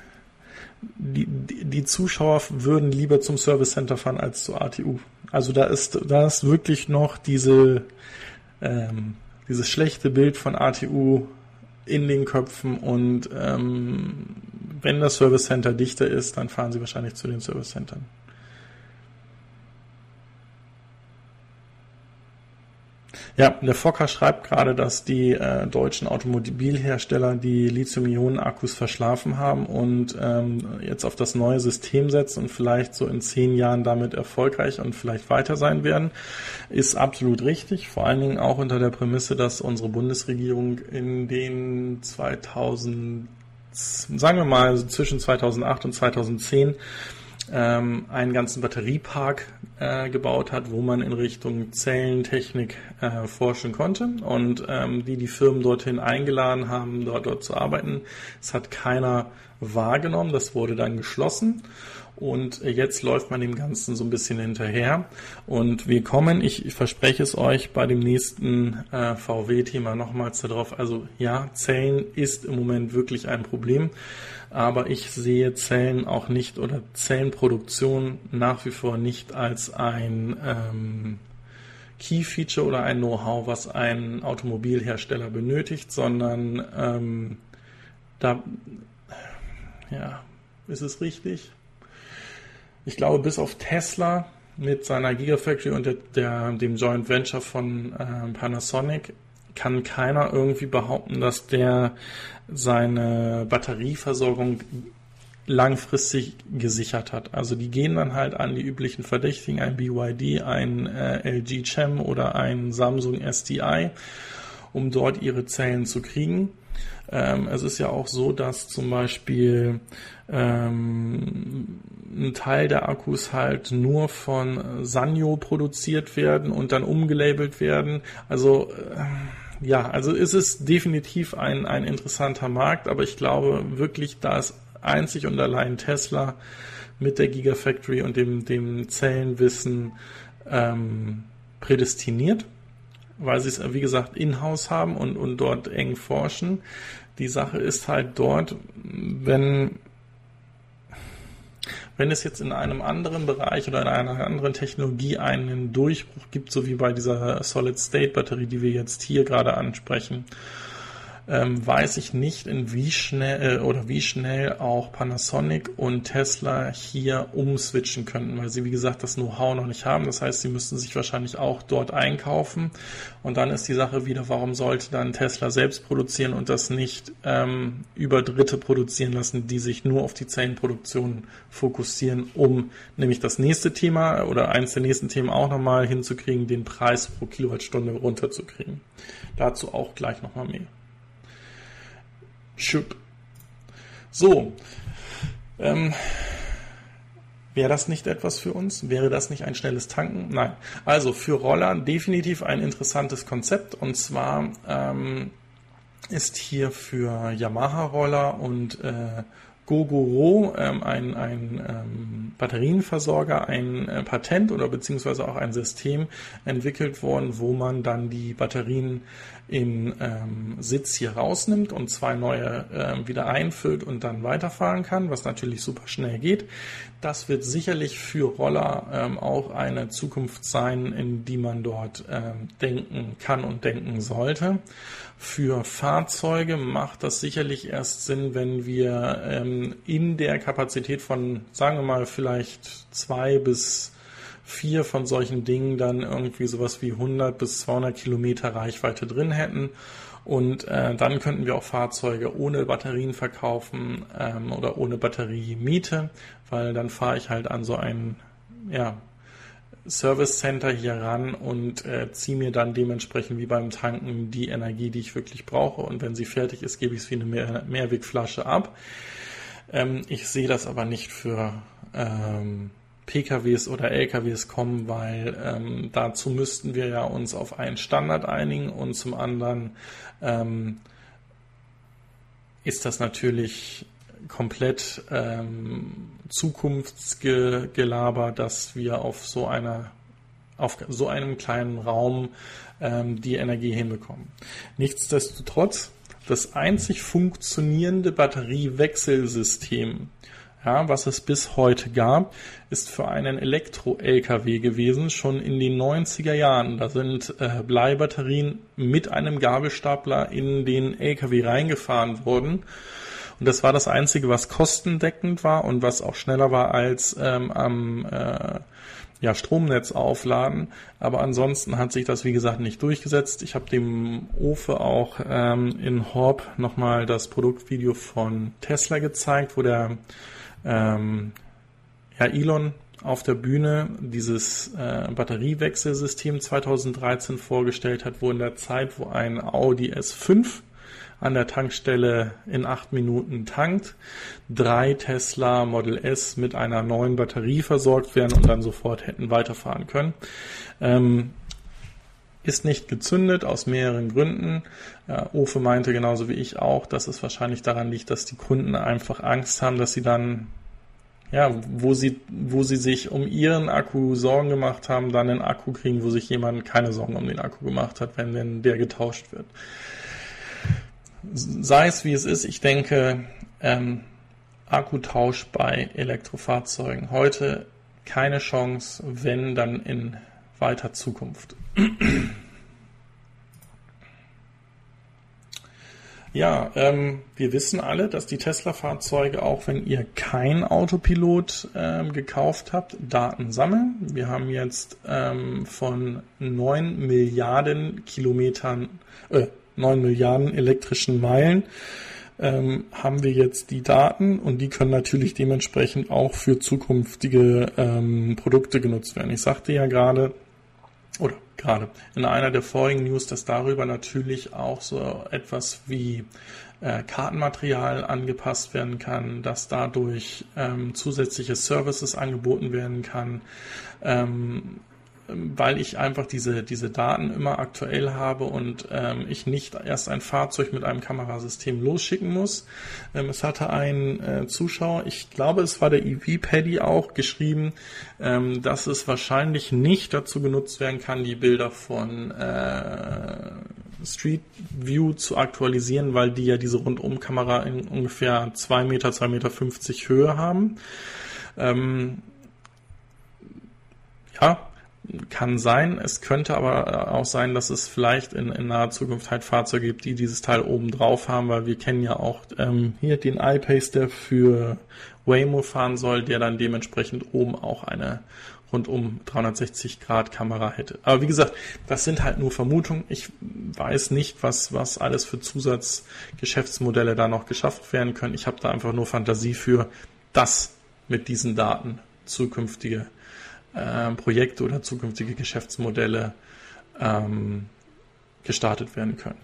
die, die, Zuschauer würden lieber zum Service Center fahren als zur ATU. Also da ist, da ist wirklich noch diese, ähm, dieses schlechte Bild von ATU in den Köpfen und ähm, wenn das Service Center dichter ist, dann fahren sie wahrscheinlich zu den Service Centern. Ja, der Fokker schreibt gerade, dass die äh, deutschen Automobilhersteller die Lithium-Ionen-Akkus verschlafen haben und ähm, jetzt auf das neue System setzen und vielleicht so in zehn Jahren damit erfolgreich und vielleicht weiter sein werden, ist absolut richtig. Vor allen Dingen auch unter der Prämisse, dass unsere Bundesregierung in den 2000 sagen wir mal zwischen 2008 und 2010 ähm, einen ganzen Batteriepark äh, gebaut hat, wo man in Richtung Zellentechnik äh, forschen konnte und ähm, die die Firmen dorthin eingeladen haben, dort, dort zu arbeiten. Es hat keiner wahrgenommen, das wurde dann geschlossen und jetzt läuft man dem Ganzen so ein bisschen hinterher. Und wir kommen, ich, ich verspreche es euch, bei dem nächsten äh, VW-Thema nochmals darauf. Also ja, Zellen ist im Moment wirklich ein Problem aber ich sehe Zellen auch nicht oder Zellenproduktion nach wie vor nicht als ein ähm, Key-Feature oder ein Know-how, was ein Automobilhersteller benötigt, sondern ähm, da, ja, ist es richtig? Ich glaube, bis auf Tesla mit seiner Gigafactory und der, der, dem Joint Venture von äh, Panasonic kann keiner irgendwie behaupten, dass der seine Batterieversorgung langfristig gesichert hat. Also die gehen dann halt an die üblichen Verdächtigen, ein BYD, ein äh, LG Chem oder ein Samsung SDI, um dort ihre Zellen zu kriegen. Ähm, es ist ja auch so, dass zum Beispiel ähm, ein Teil der Akkus halt nur von Sanyo produziert werden und dann umgelabelt werden. Also äh, ja, also ist es definitiv ein, ein interessanter Markt, aber ich glaube wirklich, da ist einzig und allein Tesla mit der Gigafactory und dem, dem Zellenwissen ähm, prädestiniert, weil sie es, wie gesagt, in-house haben und, und dort eng forschen. Die Sache ist halt dort, wenn Wenn es jetzt in einem anderen Bereich oder in einer anderen Technologie einen Durchbruch gibt, so wie bei dieser Solid-State-Batterie, die wir jetzt hier gerade ansprechen, ähm, weiß ich nicht, in wie schnell äh, oder wie schnell auch Panasonic und Tesla hier umswitchen könnten, weil sie wie gesagt das Know-how noch nicht haben. Das heißt, sie müssten sich wahrscheinlich auch dort einkaufen. Und dann ist die Sache wieder, warum sollte dann Tesla selbst produzieren und das nicht ähm, über Dritte produzieren lassen, die sich nur auf die Zellenproduktion fokussieren, um nämlich das nächste Thema oder eins der nächsten Themen auch nochmal hinzukriegen, den Preis pro Kilowattstunde runterzukriegen. Dazu auch gleich nochmal mehr. Schub. So. Ähm, Wäre das nicht etwas für uns? Wäre das nicht ein schnelles Tanken? Nein. Also für Roller definitiv ein interessantes Konzept. Und zwar ähm, ist hier für Yamaha-Roller und äh, Gogoro, ähm, ein, ein ähm, Batterienversorger, ein äh, Patent oder beziehungsweise auch ein System entwickelt worden, wo man dann die Batterien im ähm, Sitz hier rausnimmt und zwei neue äh, wieder einfüllt und dann weiterfahren kann, was natürlich super schnell geht. Das wird sicherlich für Roller ähm, auch eine Zukunft sein, in die man dort ähm, denken kann und denken sollte. Für Fahrzeuge macht das sicherlich erst Sinn, wenn wir ähm, in der Kapazität von, sagen wir mal, vielleicht zwei bis vier von solchen Dingen dann irgendwie sowas wie 100 bis 200 Kilometer Reichweite drin hätten. Und äh, dann könnten wir auch Fahrzeuge ohne Batterien verkaufen ähm, oder ohne Batteriemiete, weil dann fahre ich halt an so ein ja, Service Center hier ran und äh, ziehe mir dann dementsprechend wie beim Tanken die Energie, die ich wirklich brauche. Und wenn sie fertig ist, gebe ich es wie eine Mehr Mehrwegflasche ab. Ähm, ich sehe das aber nicht für ähm, PKWs oder LKWs kommen, weil ähm, dazu müssten wir ja uns auf einen Standard einigen und zum anderen ähm, ist das natürlich komplett ähm, Zukunftsgelaber, dass wir auf so einer auf so einem kleinen Raum ähm, die Energie hinbekommen. Nichtsdestotrotz, das einzig funktionierende Batteriewechselsystem ja, was es bis heute gab, ist für einen Elektro-LKW gewesen, schon in den 90er Jahren. Da sind äh, Bleibatterien mit einem Gabelstapler in den LKW reingefahren worden. Und das war das Einzige, was kostendeckend war und was auch schneller war als ähm, am äh, ja, Stromnetz aufladen. Aber ansonsten hat sich das, wie gesagt, nicht durchgesetzt. Ich habe dem Ofe auch ähm, in Horb nochmal das Produktvideo von Tesla gezeigt, wo der ähm, ja, Elon auf der Bühne dieses äh, Batteriewechselsystem 2013 vorgestellt hat, wo in der Zeit, wo ein Audi S5 an der Tankstelle in acht Minuten tankt, drei Tesla Model S mit einer neuen Batterie versorgt werden und dann sofort hätten weiterfahren können. Ähm, ist nicht gezündet aus mehreren Gründen. Äh, Ofe meinte genauso wie ich auch, dass es wahrscheinlich daran liegt, dass die Kunden einfach Angst haben, dass sie dann ja, wo sie, wo sie sich um ihren Akku Sorgen gemacht haben, dann einen Akku kriegen, wo sich jemand keine Sorgen um den Akku gemacht hat, wenn denn der getauscht wird. Sei es wie es ist, ich denke, ähm, Akkutausch bei Elektrofahrzeugen heute keine Chance, wenn dann in weiter Zukunft. Ja, ähm, wir wissen alle, dass die Tesla-Fahrzeuge, auch wenn ihr kein Autopilot ähm, gekauft habt, Daten sammeln. Wir haben jetzt ähm, von 9 Milliarden Kilometern, äh, 9 Milliarden elektrischen Meilen ähm, haben wir jetzt die Daten und die können natürlich dementsprechend auch für zukünftige ähm, Produkte genutzt werden. Ich sagte ja gerade, oder gerade in einer der vorigen News, dass darüber natürlich auch so etwas wie äh, Kartenmaterial angepasst werden kann, dass dadurch ähm, zusätzliche Services angeboten werden kann, ähm, weil ich einfach diese, diese Daten immer aktuell habe und ähm, ich nicht erst ein Fahrzeug mit einem Kamerasystem losschicken muss. Ähm, es hatte ein äh, Zuschauer, ich glaube es war der EV Paddy auch, geschrieben, ähm, dass es wahrscheinlich nicht dazu genutzt werden kann, die Bilder von äh, Street View zu aktualisieren, weil die ja diese Rundumkamera in ungefähr zwei Meter, zwei Meter fünfzig Höhe haben. Ähm, ja, kann sein. Es könnte aber auch sein, dass es vielleicht in, in naher Zukunft halt Fahrzeuge gibt, die dieses Teil oben drauf haben, weil wir kennen ja auch ähm, hier den iPace, der für Waymo fahren soll, der dann dementsprechend oben auch eine rundum 360 Grad Kamera hätte. Aber wie gesagt, das sind halt nur Vermutungen. Ich weiß nicht, was, was alles für Zusatzgeschäftsmodelle da noch geschaffen werden können. Ich habe da einfach nur Fantasie für, dass mit diesen Daten zukünftige äh, Projekte oder zukünftige Geschäftsmodelle ähm, gestartet werden können.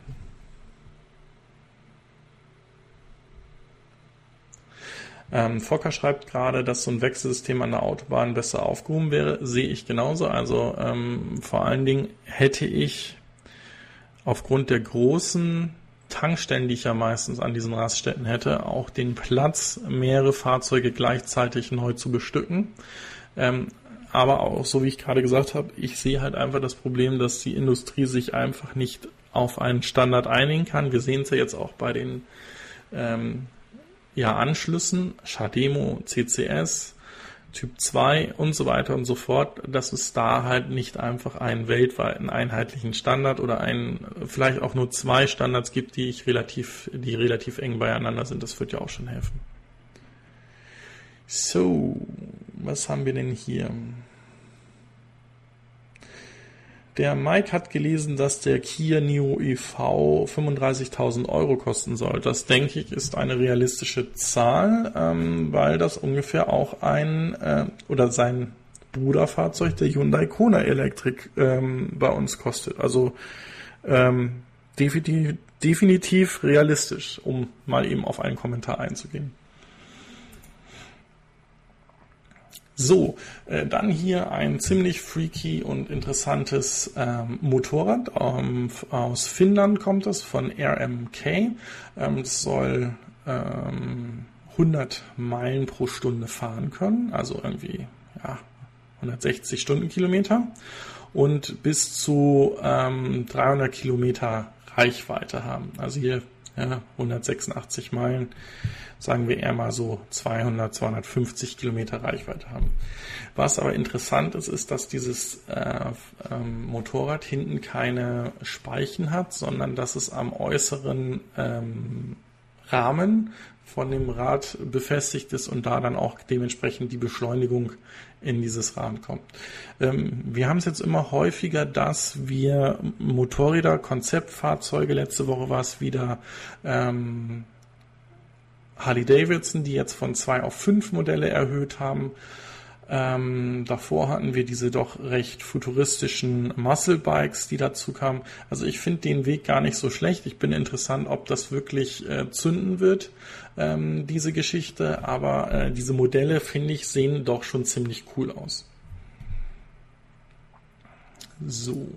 Ähm, Fokker schreibt gerade, dass so ein Wechselsystem an der Autobahn besser aufgehoben wäre. Sehe ich genauso. Also ähm, vor allen Dingen hätte ich aufgrund der großen Tankstellen, die ich ja meistens an diesen Raststätten hätte, auch den Platz, mehrere Fahrzeuge gleichzeitig neu zu bestücken. Ähm, aber auch, so wie ich gerade gesagt habe, ich sehe halt einfach das Problem, dass die Industrie sich einfach nicht auf einen Standard einigen kann. Wir sehen es ja jetzt auch bei den ähm, ja, Anschlüssen, Schademo, CCS, Typ 2 und so weiter und so fort, dass es da halt nicht einfach einen weltweiten einheitlichen Standard oder einen, vielleicht auch nur zwei Standards gibt, die ich relativ, die relativ eng beieinander sind. Das wird ja auch schon helfen. So, was haben wir denn hier? Der Mike hat gelesen, dass der Kia Neo EV 35.000 Euro kosten soll. Das denke ich ist eine realistische Zahl, ähm, weil das ungefähr auch ein äh, oder sein Bruderfahrzeug, der Hyundai Kona Electric, ähm, bei uns kostet. Also ähm, definitiv, definitiv realistisch, um mal eben auf einen Kommentar einzugehen. So, äh, dann hier ein ziemlich freaky und interessantes ähm, Motorrad. Ähm, aus Finnland kommt es, von RMK. Ähm, es soll 100 ähm, Meilen pro Stunde fahren können, also irgendwie ja, 160 Stundenkilometer und bis zu 300 ähm, Kilometer Reichweite haben. Also hier ja, 186 Meilen sagen wir eher mal so 200, 250 Kilometer Reichweite haben. Was aber interessant ist, ist, dass dieses äh, ähm, Motorrad hinten keine Speichen hat, sondern dass es am äußeren ähm, Rahmen von dem Rad befestigt ist und da dann auch dementsprechend die Beschleunigung in dieses Rahmen kommt. Ähm, wir haben es jetzt immer häufiger, dass wir Motorräder, Konzeptfahrzeuge, letzte Woche war es wieder ähm, Harley Davidson, die jetzt von zwei auf fünf Modelle erhöht haben. Ähm, davor hatten wir diese doch recht futuristischen Muscle Bikes, die dazu kamen. Also ich finde den Weg gar nicht so schlecht. Ich bin interessant, ob das wirklich äh, zünden wird, ähm, diese Geschichte. Aber äh, diese Modelle, finde ich, sehen doch schon ziemlich cool aus. So.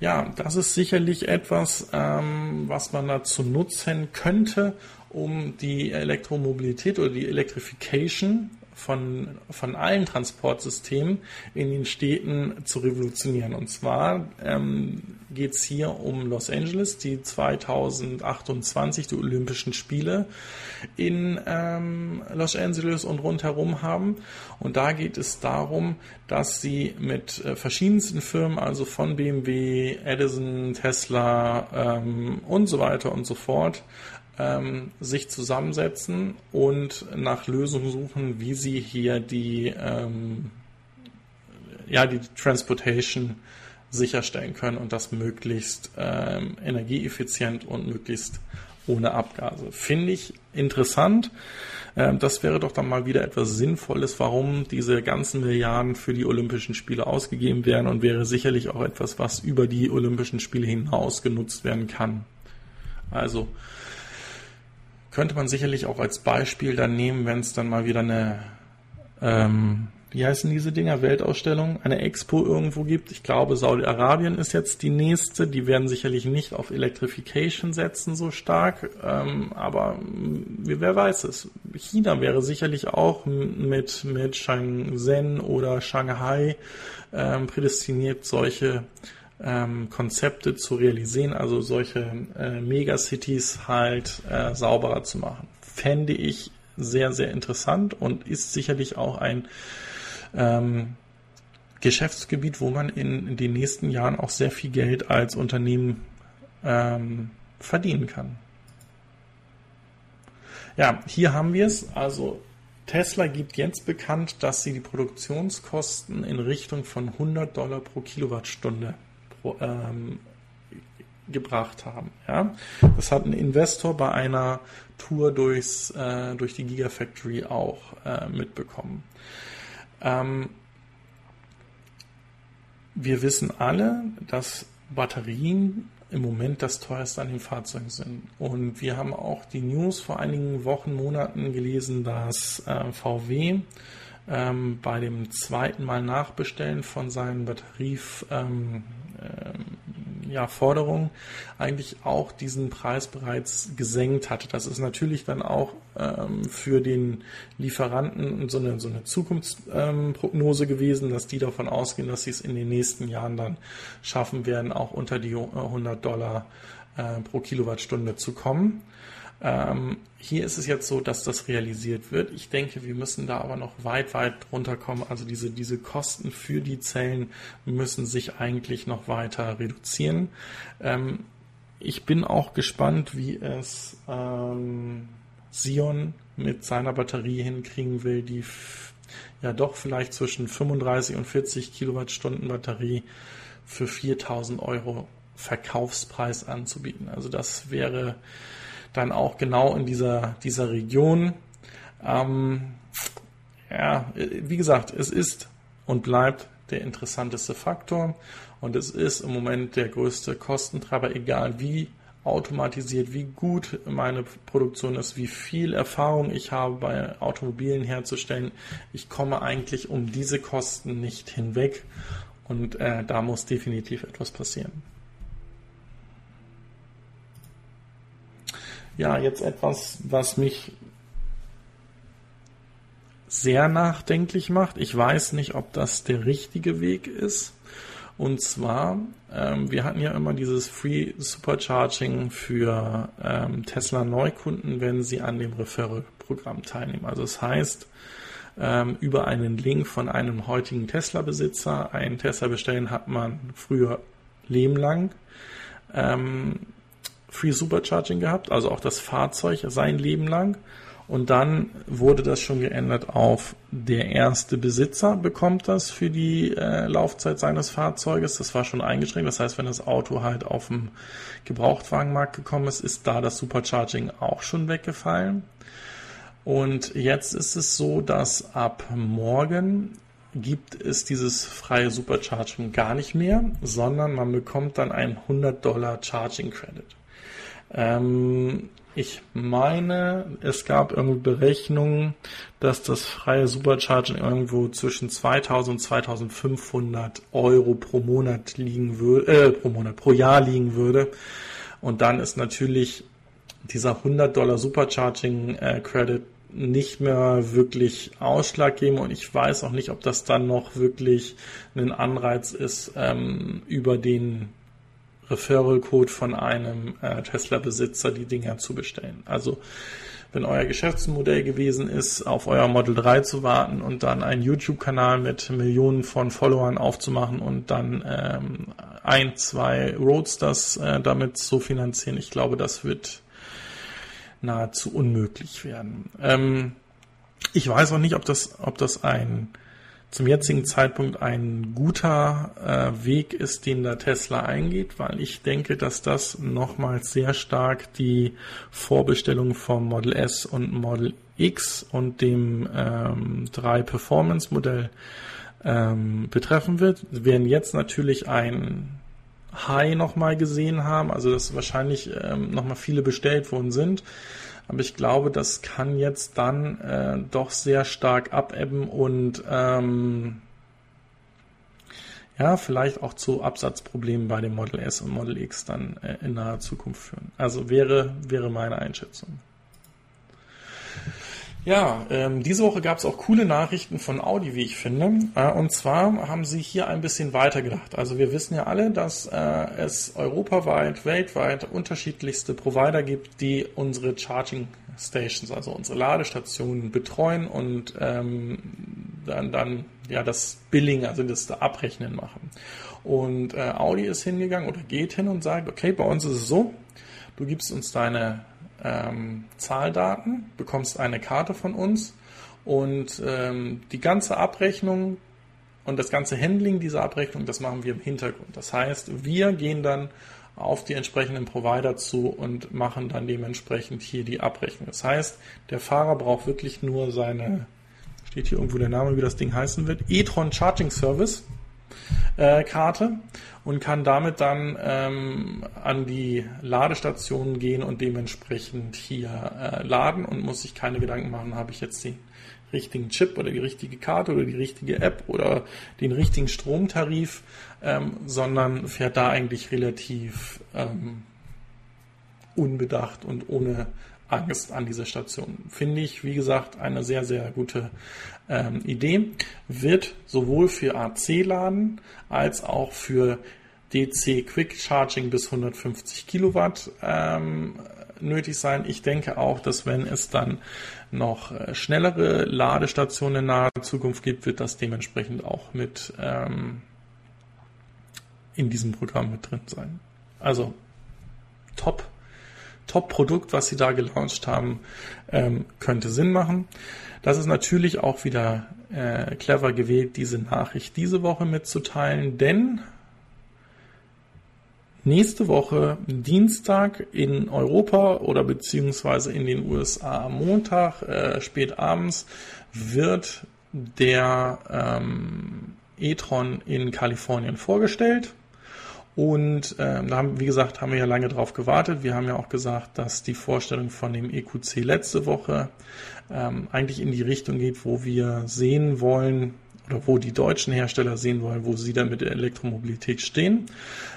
Ja, das ist sicherlich etwas, ähm, was man dazu nutzen könnte, um die Elektromobilität oder die Electrification von, von allen Transportsystemen in den Städten zu revolutionieren. Und zwar ähm, geht es hier um Los Angeles, die 2028 die Olympischen Spiele in ähm, Los Angeles und rundherum haben. Und da geht es darum, dass sie mit äh, verschiedensten Firmen, also von BMW, Edison, Tesla ähm, und so weiter und so fort, ähm, sich zusammensetzen und nach Lösungen suchen, wie sie hier die, ähm, ja, die Transportation sicherstellen können und das möglichst ähm, energieeffizient und möglichst ohne Abgase. Finde ich interessant. Ähm, das wäre doch dann mal wieder etwas Sinnvolles, warum diese ganzen Milliarden für die Olympischen Spiele ausgegeben werden und wäre sicherlich auch etwas, was über die Olympischen Spiele hinaus genutzt werden kann. Also könnte man sicherlich auch als Beispiel dann nehmen, wenn es dann mal wieder eine, ähm, wie heißen diese Dinger, Weltausstellung, eine Expo irgendwo gibt. Ich glaube, Saudi-Arabien ist jetzt die nächste. Die werden sicherlich nicht auf Electrification setzen so stark, ähm, aber wer weiß es. China wäre sicherlich auch mit, mit Shenzhen oder Shanghai ähm, prädestiniert, solche ähm, Konzepte zu realisieren, also solche äh, Megacities halt äh, sauberer zu machen. Fände ich sehr, sehr interessant und ist sicherlich auch ein ähm, Geschäftsgebiet, wo man in, in, den nächsten Jahren auch sehr viel Geld als Unternehmen ähm, verdienen kann. Ja, hier haben wir es. Also Tesla gibt jetzt bekannt, dass sie die Produktionskosten in Richtung von 100 Dollar pro Kilowattstunde ähm, gebracht haben. Ja? Das hat ein Investor bei einer Tour durchs, äh, durch die Gigafactory auch äh, mitbekommen. Ähm, wir wissen alle, dass Batterien im Moment das teuerste an den Fahrzeugen sind. Und wir haben auch die News vor einigen Wochen, Monaten gelesen, dass äh, VW ähm, bei dem zweiten Mal Nachbestellen von seinen Batterie ähm, ähm, ja, Forderungen eigentlich auch diesen Preis bereits gesenkt hatte. Das ist natürlich dann auch ähm, für den Lieferanten so eine, so eine Zukunftsprognose ähm, gewesen, dass die davon ausgehen, dass sie es in den nächsten Jahren dann schaffen werden, auch unter die 100 Dollar äh, pro Kilowattstunde zu kommen. Ähm, hier ist es jetzt so, dass das realisiert wird. Ich denke, wir müssen da aber noch weit, weit runterkommen. Also diese, diese Kosten für die Zellen müssen sich eigentlich noch weiter reduzieren. Ähm, ich bin auch gespannt, wie es ähm, Sion mit seiner Batterie hinkriegen will, die ja doch vielleicht zwischen 35 und 40 Kilowattstunden Batterie für 4000 Euro Verkaufspreis anzubieten. Also das wäre dann auch genau in dieser, dieser Region. Ähm, ja, wie gesagt, es ist und bleibt der interessanteste Faktor und es ist im Moment der größte Kostentreiber, egal wie automatisiert, wie gut meine Produktion ist, wie viel Erfahrung ich habe bei Automobilen herzustellen. Ich komme eigentlich um diese Kosten nicht hinweg und äh, da muss definitiv etwas passieren. Ja, jetzt etwas, was mich sehr nachdenklich macht. Ich weiß nicht, ob das der richtige Weg ist. Und zwar, ähm, wir hatten ja immer dieses Free Supercharging für ähm, Tesla Neukunden, wenn sie an dem Referral-Programm teilnehmen. Also das heißt, ähm, über einen Link von einem heutigen Tesla-Besitzer einen Tesla bestellen, hat man früher Leben lang. Ähm, Free Supercharging gehabt, also auch das Fahrzeug sein Leben lang. Und dann wurde das schon geändert auf der erste Besitzer bekommt das für die äh, Laufzeit seines Fahrzeuges. Das war schon eingeschränkt. Das heißt, wenn das Auto halt auf dem Gebrauchtwagenmarkt gekommen ist, ist da das Supercharging auch schon weggefallen. Und jetzt ist es so, dass ab morgen gibt es dieses freie Supercharging gar nicht mehr, sondern man bekommt dann einen 100 Dollar Charging Credit. Ähm, ich meine, es gab irgendwie Berechnungen, dass das freie Supercharging irgendwo zwischen 2000 und 2500 Euro pro Monat liegen würde, äh, pro Monat, pro Jahr liegen würde. Und dann ist natürlich dieser 100 Dollar Supercharging äh, Credit nicht mehr wirklich ausschlaggebend und ich weiß auch nicht, ob das dann noch wirklich ein Anreiz ist, ähm, über den Referral-Code von einem äh, Tesla-Besitzer die Dinger zu bestellen. Also wenn euer Geschäftsmodell gewesen ist, auf euer Model 3 zu warten und dann einen YouTube-Kanal mit Millionen von Followern aufzumachen und dann ähm, ein, zwei Roadsters äh, damit zu finanzieren, ich glaube, das wird nahezu unmöglich werden. Ähm, ich weiß auch nicht, ob das, ob das ein zum jetzigen Zeitpunkt ein guter äh, Weg ist, den der Tesla eingeht, weil ich denke, dass das nochmals sehr stark die Vorbestellung vom Model S und Model X und dem ähm, 3 Performance Modell ähm, betreffen wird. Wir werden jetzt natürlich ein High nochmal gesehen haben, also dass wahrscheinlich ähm, nochmal viele bestellt worden sind. Aber ich glaube, das kann jetzt dann äh, doch sehr stark abebben und ähm, ja, vielleicht auch zu Absatzproblemen bei dem Model S und Model X dann äh, in naher Zukunft führen. Also wäre, wäre meine Einschätzung. Ja, ähm, diese Woche gab es auch coole Nachrichten von Audi, wie ich finde. Äh, und zwar haben sie hier ein bisschen weitergedacht. Also wir wissen ja alle, dass äh, es europaweit, weltweit unterschiedlichste Provider gibt, die unsere Charging Stations, also unsere Ladestationen betreuen und ähm, dann, dann ja das Billing, also das Abrechnen machen. Und äh, Audi ist hingegangen oder geht hin und sagt, okay, bei uns ist es so, du gibst uns deine ähm, Zahldaten, bekommst eine Karte von uns und ähm, die ganze Abrechnung und das ganze Handling dieser Abrechnung, das machen wir im Hintergrund. Das heißt, wir gehen dann auf die entsprechenden Provider zu und machen dann dementsprechend hier die Abrechnung. Das heißt, der Fahrer braucht wirklich nur seine, steht hier irgendwo der Name, wie das Ding heißen wird, e-tron Charging Service äh, Karte und kann damit dann ähm, an die Ladestationen gehen und dementsprechend hier äh, laden und muss sich keine Gedanken machen, habe ich jetzt den richtigen Chip oder die richtige Karte oder die richtige App oder den richtigen Stromtarif, ähm, sondern fährt da eigentlich relativ ähm, unbedacht und ohne Angst an diese Station. Finde ich, wie gesagt, eine sehr, sehr gute ähm, Idee. Wird sowohl für AC-Laden als auch für DC Quick Charging bis 150 Kilowatt ähm, nötig sein. Ich denke auch, dass wenn es dann noch äh, schnellere Ladestationen in naher Zukunft gibt, wird das dementsprechend auch mit ähm, in diesem Programm mit drin sein. Also top, top Produkt, was sie da gelauncht haben, ähm, könnte Sinn machen. Das ist natürlich auch wieder äh, clever gewählt, diese Nachricht diese Woche mitzuteilen, denn nächste Woche Dienstag in Europa oder beziehungsweise in den USA Montag, äh, spät abends, wird der ähm, e-tron in Kalifornien vorgestellt. Und ähm, da haben, wie gesagt, haben wir ja lange drauf gewartet. Wir haben ja auch gesagt, dass die Vorstellung von dem EQC letzte Woche ähm, eigentlich in die Richtung geht, wo wir sehen wollen, oder wo die deutschen Hersteller sehen wollen, wo sie dann mit der Elektromobilität stehen.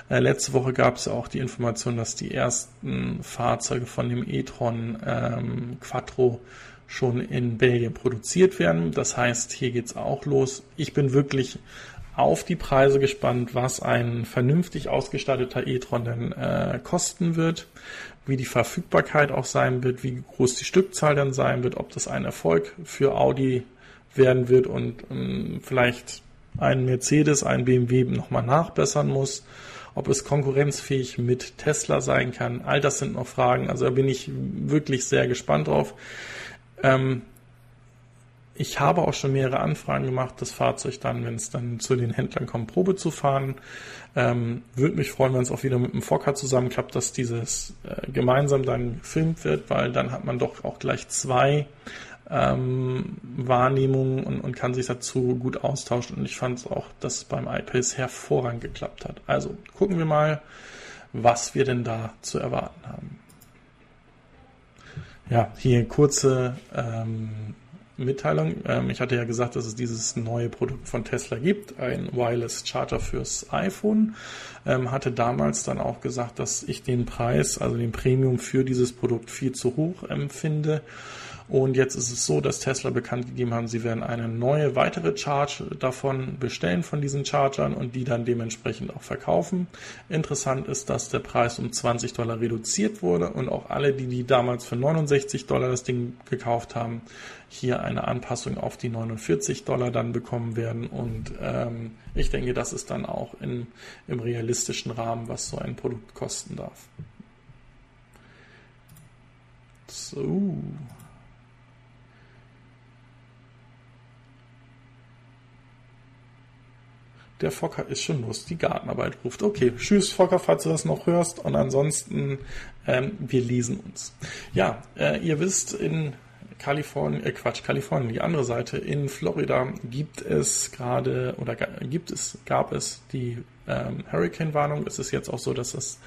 Äh, letzte Woche gab es auch die Information, dass die ersten Fahrzeuge von dem e-tron ähm, Quattro schon in Belgien produziert werden. Das heißt, hier geht's auch los. Ich bin wirklich auf die Preise gespannt, was ein vernünftig ausgestatteter e-tron denn äh, kosten wird, wie die Verfügbarkeit auch sein wird, wie groß die Stückzahl dann sein wird, ob das ein Erfolg für Audi werden wird und ähm, vielleicht ein Mercedes, ein BMW nochmal nachbessern muss, ob es konkurrenzfähig mit Tesla sein kann. All das sind noch Fragen. Also da bin ich wirklich sehr gespannt drauf. Ähm, ich habe auch schon mehrere Anfragen gemacht, das Fahrzeug dann, wenn es dann zu den Händlern kommt, Probe zu fahren. Ähm, Würde mich freuen, wenn es auch wieder mit dem Fokker zusammenklappt, dass dieses äh, gemeinsam dann gefilmt wird, weil dann hat man doch auch gleich zwei ähm, Wahrnehmung und, und kann sich dazu gut austauschen. Und ich fand es auch, dass es beim iPace hervorragend geklappt hat. Also gucken wir mal, was wir denn da zu erwarten haben. Ja, hier kurze ähm, Mitteilung. Ähm, ich hatte ja gesagt, dass es dieses neue Produkt von Tesla gibt, ein Wireless Charger fürs iPhone. Ähm, hatte damals dann auch gesagt, dass ich den Preis, also den Premium für dieses Produkt viel zu hoch empfinde. Und jetzt ist es so, dass Tesla bekannt gegeben haben, sie werden eine neue weitere Charge davon bestellen von diesen Chargern und die dann dementsprechend auch verkaufen. Interessant ist, dass der Preis um 20 Dollar reduziert wurde und auch alle, die die damals für 69 Dollar das Ding gekauft haben, hier eine Anpassung auf die 49 Dollar dann bekommen werden. Und ähm, ich denke, das ist dann auch in, im realistischen Rahmen, was so ein Produkt kosten darf. So. Der Fokker ist schon los, die Gartenarbeit ruft. Okay, tschüss Fokker, falls du das noch hörst. Und ansonsten, ähm, wir lesen uns. Ja, äh, ihr wisst, in Kalifornien, äh Quatsch, Kalifornien, die andere Seite, in Florida gibt es gerade oder gibt es, gab es die ähm, Hurricane-Warnung. Es ist jetzt auch so, dass das,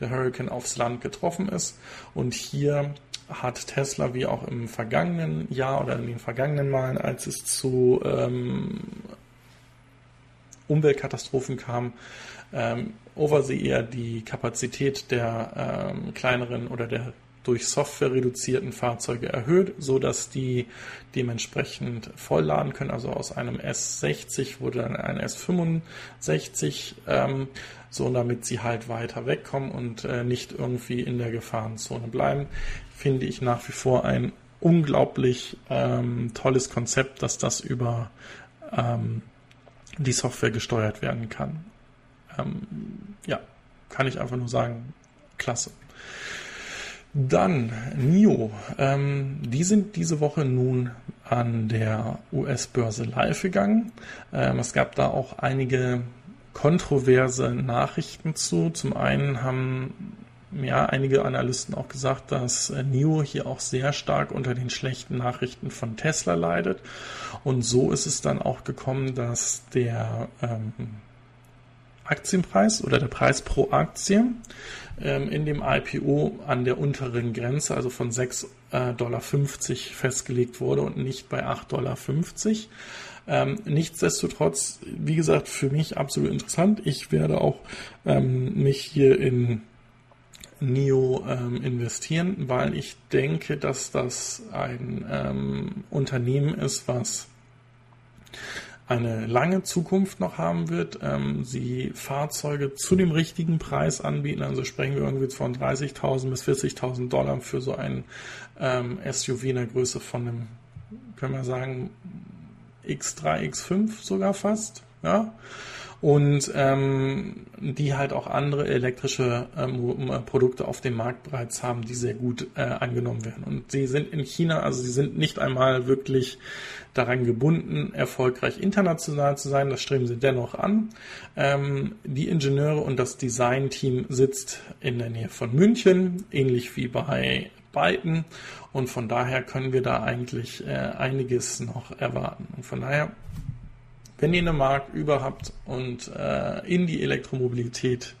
der Hurricane aufs Land getroffen ist. Und hier hat Tesla wie auch im vergangenen Jahr oder in den vergangenen Malen, als es zu ähm, Umweltkatastrophen kam, ähm, Oversee eher die Kapazität der ähm, kleineren oder der durch Software reduzierten Fahrzeuge erhöht, so dass die dementsprechend vollladen können. Also aus einem S60 wurde dann ein S65, ähm, so damit sie halt weiter wegkommen und äh, nicht irgendwie in der Gefahrenzone bleiben. Finde ich nach wie vor ein unglaublich ähm, tolles Konzept, dass das über ähm, die Software gesteuert werden kann. Ähm, ja, kann ich einfach nur sagen, klasse. Dann NIO. Ähm, die sind diese Woche nun an der US-Börse live gegangen. Ähm, es gab da auch einige kontroverse Nachrichten zu. Zum einen haben ja, einige Analysten auch gesagt, dass äh, NIO hier auch sehr stark unter den schlechten Nachrichten von Tesla leidet. Und so ist es dann auch gekommen, dass der ähm, Aktienpreis oder der Preis pro Aktie ähm, in dem IPO an der unteren Grenze, also von 6,50 äh, Dollar festgelegt wurde und nicht bei 8,50 Dollar. Ähm, nichtsdestotrotz, wie gesagt, für mich absolut interessant. Ich werde auch ähm, mich hier in NIO ähm, investieren, weil ich denke, dass das ein ähm, Unternehmen ist, was eine lange Zukunft noch haben wird. Ähm, sie Fahrzeuge zu dem richtigen Preis anbieten. Also sprechen wir irgendwie von 30.000 bis 40.000 Dollar für so ein ähm, SUV in der Größe von einem, können wir sagen, X3, X5 sogar fast. Ja und ähm, die halt auch andere elektrische ähm, Produkte auf dem Markt bereits haben, die sehr gut äh, angenommen werden. Und sie sind in China, also sie sind nicht einmal wirklich daran gebunden, erfolgreich international zu sein. Das streben sie dennoch an. Ähm, die Ingenieure und das Designteam sitzt in der Nähe von München, ähnlich wie bei Byton. Und von daher können wir da eigentlich äh, einiges noch erwarten. Und von daher wenn ihr eine Markt über habt und äh, in die Elektromobilität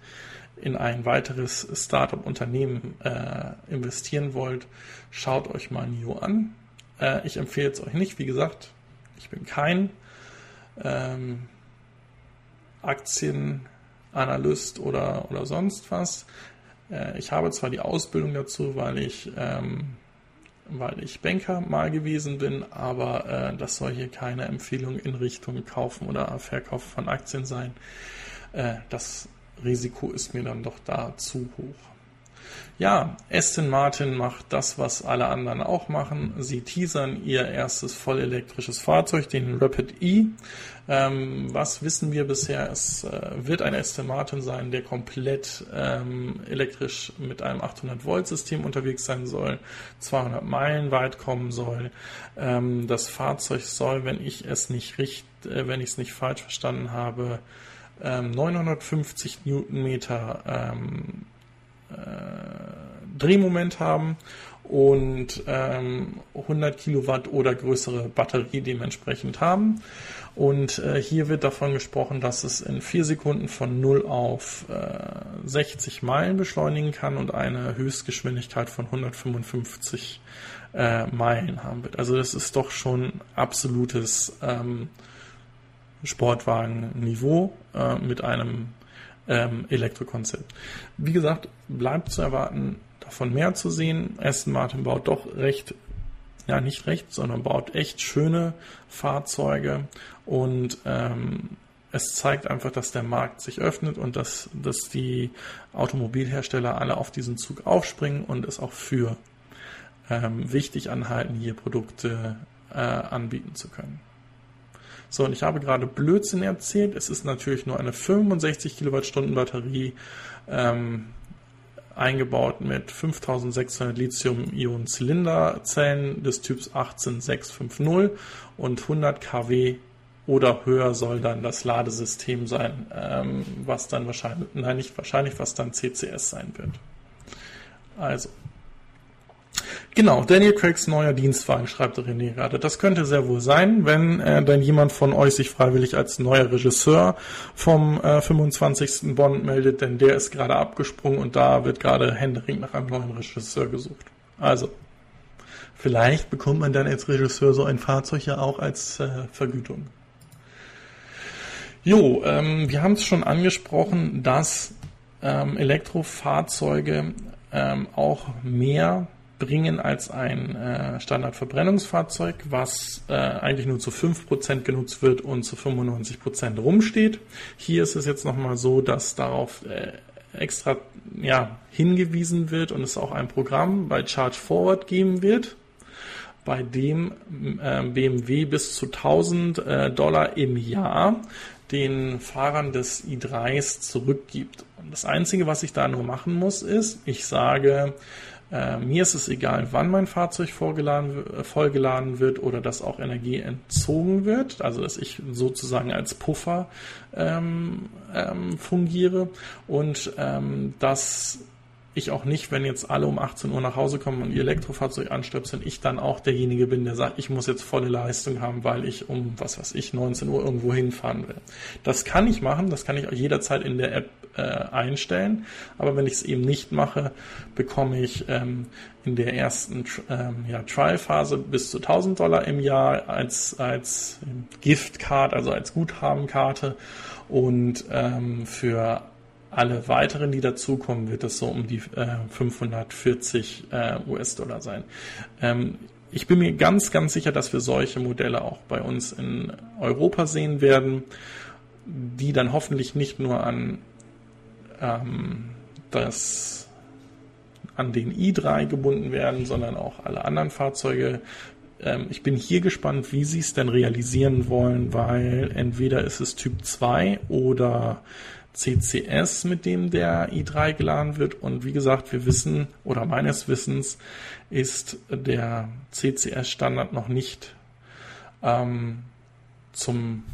in ein weiteres Startup-Unternehmen äh, investieren wollt, schaut euch mal NIO an. Äh, ich empfehle es euch nicht, wie gesagt, ich bin kein ähm, Aktienanalyst oder, oder sonst was. Äh, ich habe zwar die Ausbildung dazu, weil ich ähm, weil ich Banker mal gewesen bin, aber äh, das soll hier keine Empfehlung in Richtung Kaufen oder Verkaufen von Aktien sein. Äh, das Risiko ist mir dann doch da zu hoch. Ja, Aston Martin macht das, was alle anderen auch machen. Sie teasern ihr erstes vollelektrisches Fahrzeug, den Rapid E. Ähm, was wissen wir bisher? Es äh, wird ein Aston Martin sein, der komplett ähm, elektrisch mit einem 800 Volt System unterwegs sein soll, 200 Meilen weit kommen soll. Ähm, das Fahrzeug soll, wenn ich es nicht richtig, äh, wenn ich es nicht falsch verstanden habe, 950 ähm, Newtonmeter ähm, äh, Drehmoment haben und ähm, 100 Kilowatt oder größere Batterie dementsprechend haben. Und äh, hier wird davon gesprochen, dass es in vier Sekunden von 0 auf äh, 60 Meilen beschleunigen kann und eine Höchstgeschwindigkeit von 155 äh, Meilen haben wird. Also das ist doch schon absolutes ähm, Sportwagen-Niveau äh, mit einem ähm, Elektrokonzept. Wie gesagt, bleibt zu erwarten, davon mehr zu sehen. Aston Martin baut doch recht, ja nicht recht, sondern baut echt schöne Fahrzeuge und ähm, es zeigt einfach, dass der Markt sich öffnet und dass, dass die Automobilhersteller alle auf diesen Zug aufspringen und es auch für ähm, wichtig anhalten, hier Produkte äh, anbieten zu können. So, und ich habe gerade Blödsinn erzählt. Es ist natürlich nur eine 65 Kilowattstunden Batterie ähm, eingebaut mit 5600 Lithium-Ionen-Zylinderzellen des Typs 18650 und 100 kW oder höher soll dann das Ladesystem sein, ähm, was dann wahrscheinlich, nein, nicht wahrscheinlich, was dann CCS sein wird. Also, Genau, Daniel Craigs neuer Dienstwagen, schreibt René gerade. Das könnte sehr wohl sein, wenn äh, dann jemand von euch sich freiwillig als neuer Regisseur vom äh, 25. Bond meldet, denn der ist gerade abgesprungen und da wird gerade händeringend nach einem neuen Regisseur gesucht. Also, vielleicht bekommt man dann als Regisseur so ein Fahrzeug ja auch als äh, Vergütung. Jo, ähm, wir haben es schon angesprochen, dass ähm, Elektrofahrzeuge ähm, auch mehr bringen als ein äh, Standardverbrennungsfahrzeug, was äh, eigentlich nur zu 5% genutzt wird und zu 95% rumsteht. Hier ist es jetzt nochmal so, dass darauf äh, extra ja, hingewiesen wird und es auch ein Programm bei Charge Forward geben wird, bei dem äh, BMW bis zu 1000 äh, Dollar im Jahr den Fahrern des i3s zurückgibt. Und das Einzige, was ich da nur machen muss, ist, ich sage, äh, mir ist es egal, wann mein Fahrzeug vollgeladen, äh, vollgeladen wird oder dass auch Energie entzogen wird, also dass ich sozusagen als Puffer ähm, ähm, fungiere und ähm, dass ich auch nicht, wenn jetzt alle um 18 Uhr nach Hause kommen und ihr Elektrofahrzeug anstöpseln, ich dann auch derjenige bin, der sagt, ich muss jetzt volle Leistung haben, weil ich um, was weiß ich, 19 Uhr irgendwo hinfahren will. Das kann ich machen, das kann ich auch jederzeit in der App äh, einstellen, aber wenn ich es eben nicht mache, bekomme ich ähm, in der ersten ähm, ja, Trial-Phase bis zu 1000 Dollar im Jahr als, als Giftcard, also als Guthabenkarte und ähm, für alle weiteren, die dazukommen, wird es so um die äh, 540 äh, US-Dollar sein. Ähm, ich bin mir ganz, ganz sicher, dass wir solche Modelle auch bei uns in Europa sehen werden, die dann hoffentlich nicht nur an ähm, das an den i3 gebunden werden, sondern auch alle anderen Fahrzeuge. Ähm, ich bin hier gespannt, wie sie es denn realisieren wollen, weil entweder ist es Typ 2 oder CCS, mit dem der i3 geladen wird. Und wie gesagt, wir wissen oder meines Wissens ist der CCS-Standard noch nicht ähm, zum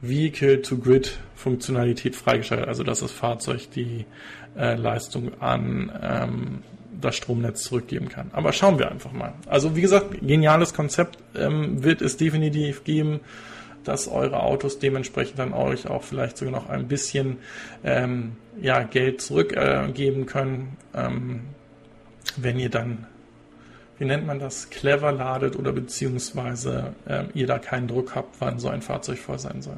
Vehicle-to-Grid-Funktionalität freigeschaltet, also dass das Fahrzeug die äh, Leistung an ähm, das Stromnetz zurückgeben kann. Aber schauen wir einfach mal. Also wie gesagt, geniales Konzept ähm, wird es definitiv geben dass eure Autos dementsprechend dann euch auch vielleicht sogar noch ein bisschen ähm, ja, Geld zurückgeben äh, können, ähm, wenn ihr dann, wie nennt man das, clever ladet oder beziehungsweise äh, ihr da keinen Druck habt, wann so ein Fahrzeug voll sein soll.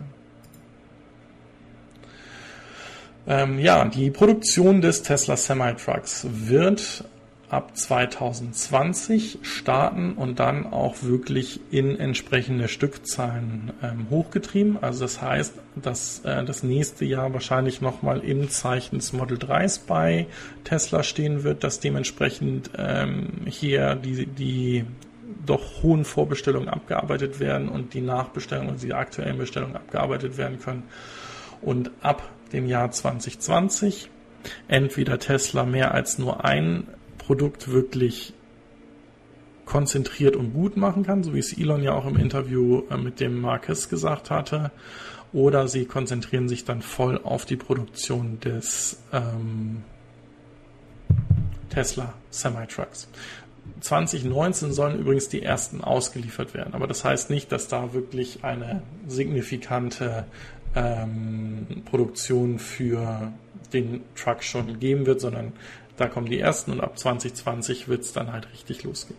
Ähm, ja, die Produktion des Tesla Semi-Trucks wird ab 2020 starten und dann auch wirklich in entsprechende Stückzahlen ähm, hochgetrieben. Also das heißt, dass äh, das nächste Jahr wahrscheinlich nochmal im Zeichen des Model 3s bei Tesla stehen wird, dass dementsprechend ähm, hier die, die doch hohen Vorbestellungen abgearbeitet werden und die Nachbestellungen und die aktuellen Bestellungen abgearbeitet werden können. Und ab dem Jahr 2020 entweder Tesla mehr als nur ein Produkt wirklich konzentriert und gut machen kann, so wie es Elon ja auch im Interview äh, mit dem Marcus gesagt hatte, oder sie konzentrieren sich dann voll auf die Produktion des ähm, Tesla Semi-Trucks. 2019 sollen übrigens die ersten ausgeliefert werden, aber das heißt nicht, dass da wirklich eine signifikante ähm, Produktion für den Truck schon geben wird, sondern da kommen die ersten und ab 2020 wird es dann halt richtig losgehen.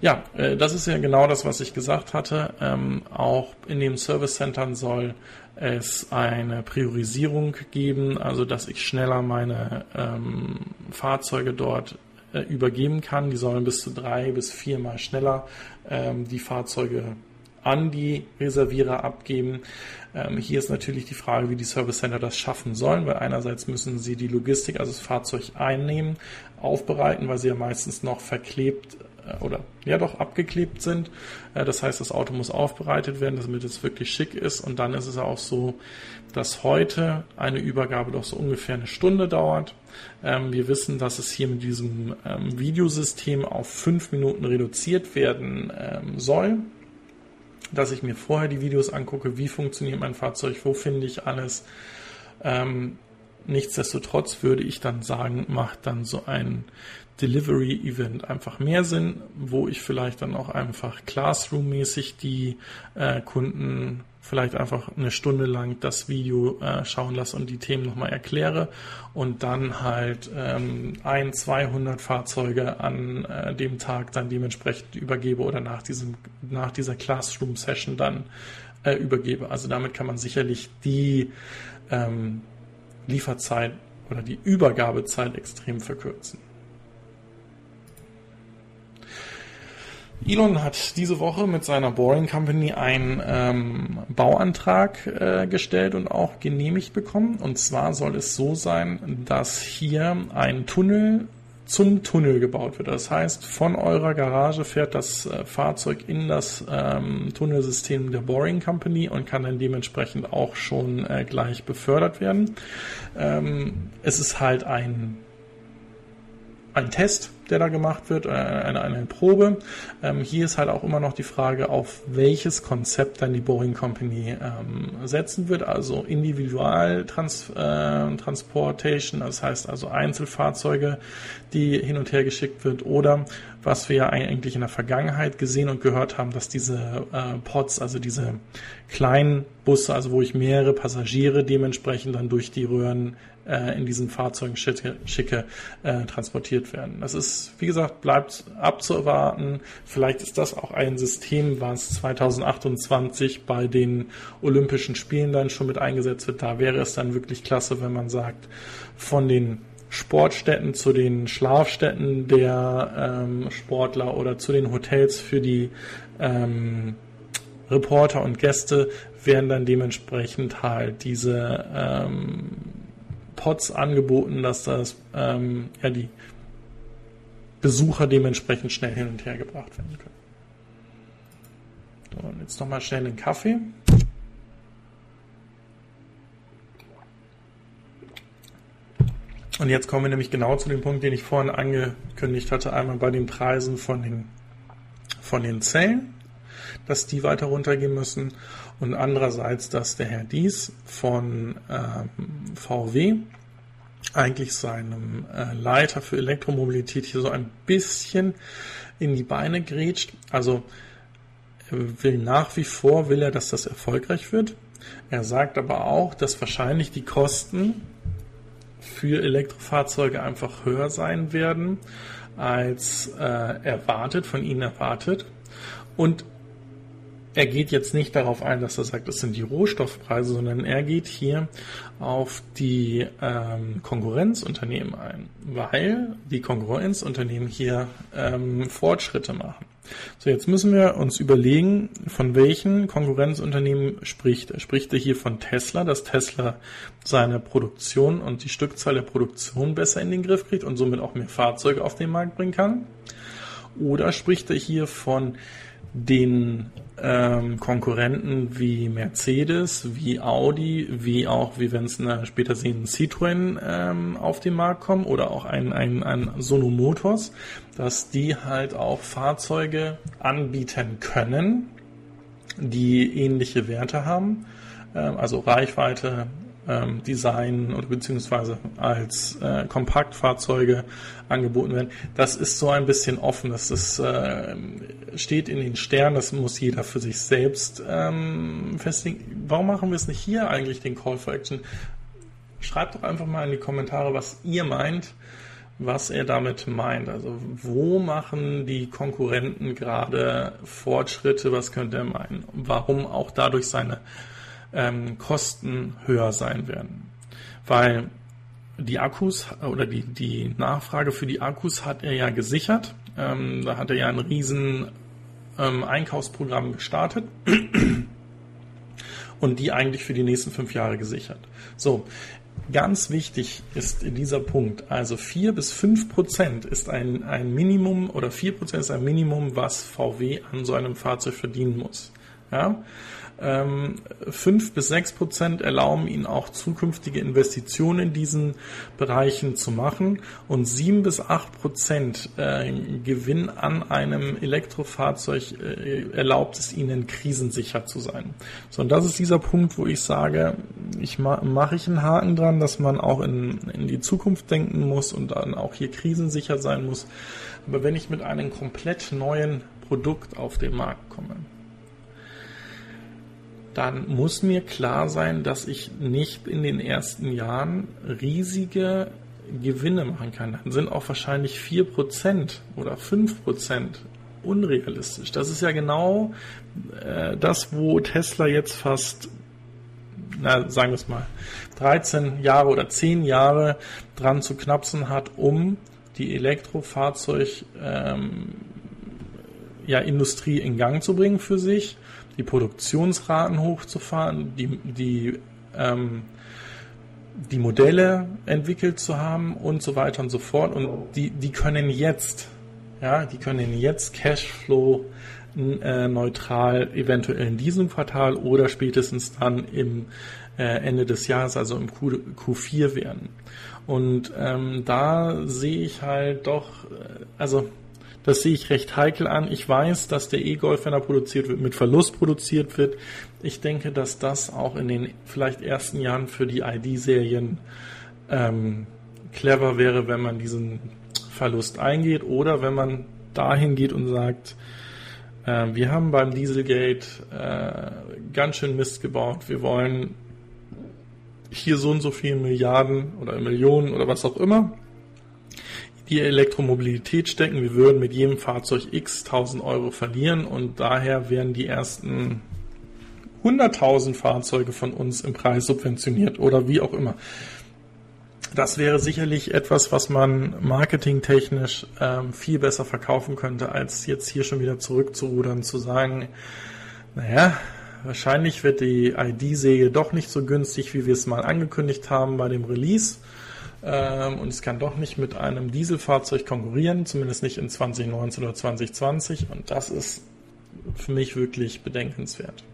Ja, äh, das ist ja genau das, was ich gesagt hatte. Ähm, auch in den Service Centern soll es eine Priorisierung geben, also dass ich schneller meine ähm, Fahrzeuge dort äh, übergeben kann. Die sollen bis zu drei bis viermal schneller ähm, die Fahrzeuge an die Reservierer abgeben. Ähm, hier ist natürlich die Frage, wie die Service Center das schaffen sollen, weil einerseits müssen sie die Logistik, also das Fahrzeug einnehmen, aufbereiten, weil sie ja meistens noch verklebt äh, oder ja doch abgeklebt sind. Äh, das heißt, das Auto muss aufbereitet werden, damit es wirklich schick ist. Und dann ist es auch so, dass heute eine Übergabe doch so ungefähr eine Stunde dauert. Ähm, wir wissen, dass es hier mit diesem ähm, Videosystem auf fünf Minuten reduziert werden ähm, soll dass ich mir vorher die Videos angucke, wie funktioniert mein Fahrzeug, wo finde ich alles. Ähm, nichtsdestotrotz würde ich dann sagen, macht dann so ein Delivery-Event einfach mehr Sinn, wo ich vielleicht dann auch einfach Classroom-mäßig die äh, Kunden vielleicht einfach eine Stunde lang das Video äh, schauen lasse und die Themen nochmal erkläre und dann halt ähm, ein, 200 Fahrzeuge an äh, dem Tag dann dementsprechend übergebe oder nach diesem, nach dieser Classroom-Session dann äh, übergebe. Also damit kann man sicherlich die ähm, Lieferzeit oder die Übergabezeit extrem verkürzen. Elon hat diese Woche mit seiner Boring Company einen ähm, Bauantrag äh, gestellt und auch genehmigt bekommen. Und zwar soll es so sein, dass hier ein Tunnel zum Tunnel gebaut wird. Das heißt, von eurer Garage fährt das äh, Fahrzeug in das ähm, Tunnelsystem der Boring Company und kann dann dementsprechend auch schon äh, gleich befördert werden. Ähm, es ist halt ein ein Test, der da gemacht wird, äh, eine, eine Probe. Ähm, hier ist halt auch immer noch die Frage, auf welches Konzept dann die Boeing Company ähm, setzen wird. Also Individualtransportation, äh, das heißt also Einzelfahrzeuge, die hin und her geschickt wird oder was wir ja eigentlich in der Vergangenheit gesehen und gehört haben, dass diese äh, Pods, also diese kleinen Busse, also wo ich mehrere Passagiere dementsprechend dann durch die Röhren äh, in diesen Fahrzeugen schicke, schicke äh, transportiert werden. Das ist, wie gesagt, bleibt abzuwarten. Vielleicht ist das auch ein System, was 2028 bei den Olympischen Spielen dann schon mit eingesetzt wird. Da wäre es dann wirklich klasse, wenn man sagt, von den Sportstätten zu den Schlafstätten der ähm, Sportler oder zu den Hotels für die ähm, Reporter und Gäste werden dann dementsprechend halt diese ähm, Pods angeboten, dass das ähm, ja die Besucher dementsprechend schnell hin und her gebracht werden können. So, und jetzt nochmal schnell den Kaffee. Und jetzt kommen wir nämlich genau zu dem Punkt, den ich vorhin angekündigt hatte, einmal bei den Preisen von den, von den Zellen, dass die weiter runtergehen müssen und andererseits, dass der Herr Dies von ähm, VW eigentlich seinem äh, Leiter für Elektromobilität hier so ein bisschen in die Beine grätscht. Also er will nach wie vor, will er, dass das erfolgreich wird. Er sagt aber auch, dass wahrscheinlich die Kosten für Elektrofahrzeuge einfach höher sein werden als äh, erwartet, von ihnen erwartet. Und er geht jetzt nicht darauf ein, dass er sagt, es sind die Rohstoffpreise, sondern er geht hier auf die ähm, Konkurrenzunternehmen ein, weil die Konkurrenzunternehmen hier ähm, Fortschritte machen. So, jetzt müssen wir uns überlegen, von welchen Konkurrenzunternehmen spricht er. Spricht er hier von Tesla, dass Tesla seine Produktion und die Stückzahl der Produktion besser in den Griff kriegt und somit auch mehr Fahrzeuge auf den Markt bringen kann? Oder spricht er hier von den ähm, Konkurrenten wie Mercedes, wie Audi, wie auch, wie wenn es später sehen, Citroën ähm, auf den Markt kommen oder auch ein, ein, ein Sono Motors, dass die halt auch Fahrzeuge anbieten können, die ähnliche Werte haben, ähm, also Reichweite, ähm, Design oder beziehungsweise als äh, Kompaktfahrzeuge angeboten werden. Das ist so ein bisschen offen. Das ist, äh, steht in den Sternen. Das muss jeder für sich selbst ähm, festlegen. Warum machen wir es nicht hier eigentlich den Call for Action? Schreibt doch einfach mal in die Kommentare, was ihr meint was er damit meint. Also wo machen die Konkurrenten gerade Fortschritte? Was könnte er meinen? Warum auch dadurch seine ähm, Kosten höher sein werden. Weil die Akkus oder die, die Nachfrage für die Akkus hat er ja gesichert. Ähm, da hat er ja ein riesen ähm, Einkaufsprogramm gestartet und die eigentlich für die nächsten fünf Jahre gesichert. So, ganz wichtig ist dieser Punkt, also vier bis fünf Prozent ist ein, ein Minimum oder vier Prozent ist ein Minimum, was VW an so einem Fahrzeug verdienen muss. Ja? Ähm, 5 bis 6 Prozent erlauben ihnen auch zukünftige Investitionen in diesen Bereichen zu machen und 7 bis 8 Prozent äh, Gewinn an einem Elektrofahrzeug äh, erlaubt es ihnen, krisensicher zu sein. So, und das ist dieser Punkt, wo ich sage, ich ma mache ich einen Haken dran, dass man auch in, in die Zukunft denken muss und dann auch hier krisensicher sein muss. Aber wenn ich mit einem komplett neuen Produkt auf den Markt komme, dann muss mir klar sein, dass ich nicht in den ersten Jahren riesige Gewinne machen kann. Dann sind auch wahrscheinlich 4% oder 5% unrealistisch. Das ist ja genau äh, das, wo Tesla jetzt fast, na, sagen wir es mal, 13 Jahre oder 10 Jahre dran zu knapsen hat, um die Elektrofahrzeug ähm, ja, in Gang zu bringen für sich, die Produktionsraten hochzufahren, die, die, ähm, die Modelle entwickelt zu haben und so weiter und so fort. Und die, die können jetzt, ja, die können jetzt Cashflow äh, neutral eventuell in diesem Quartal oder spätestens dann im äh, Ende des Jahres, also im Q, Q4 werden. Und ähm, da sehe ich halt doch, äh, also das sehe ich recht heikel an. Ich weiß, dass der E-Golf, wenn er produziert wird, mit Verlust produziert wird. Ich denke, dass das auch in den vielleicht ersten Jahren für die ID-Serien ähm, clever wäre, wenn man diesen Verlust eingeht oder wenn man dahin geht und sagt, äh, wir haben beim Dieselgate äh, ganz schön Mist gebaut. Wir wollen hier so und so viele Milliarden oder Millionen oder was auch immer die Elektromobilität stecken. Wir würden mit jedem Fahrzeug x 1000 Euro verlieren und daher werden die ersten 100.000 Fahrzeuge von uns im Preis subventioniert oder wie auch immer. Das wäre sicherlich etwas, was man marketingtechnisch ähm, viel besser verkaufen könnte, als jetzt hier schon wieder zurückzurudern, zu sagen, naja, wahrscheinlich wird die ID-Säge doch nicht so günstig, wie wir es mal angekündigt haben bei dem Release ähm, und es kann doch nicht mit einem Dieselfahrzeug konkurrieren, zumindest nicht in 2019 oder 2020 und das ist für mich wirklich bedenkenswert.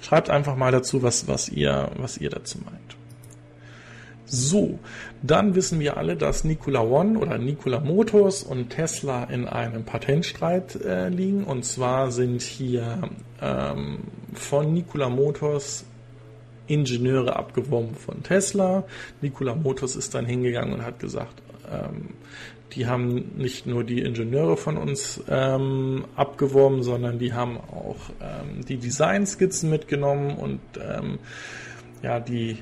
Schreibt einfach mal dazu, was, was, ihr, was ihr dazu meint. So, dann wissen wir alle, dass Nikola One oder Nikola Motors und Tesla in einem Patentstreit äh, liegen. Und zwar sind hier ähm, von Nikola Motors Ingenieure abgeworben von Tesla. Nikola Motors ist dann hingegangen und hat gesagt, ähm, die haben nicht nur die Ingenieure von uns ähm, abgeworben, sondern die haben auch ähm, die Designskizzen mitgenommen und ähm, ja, die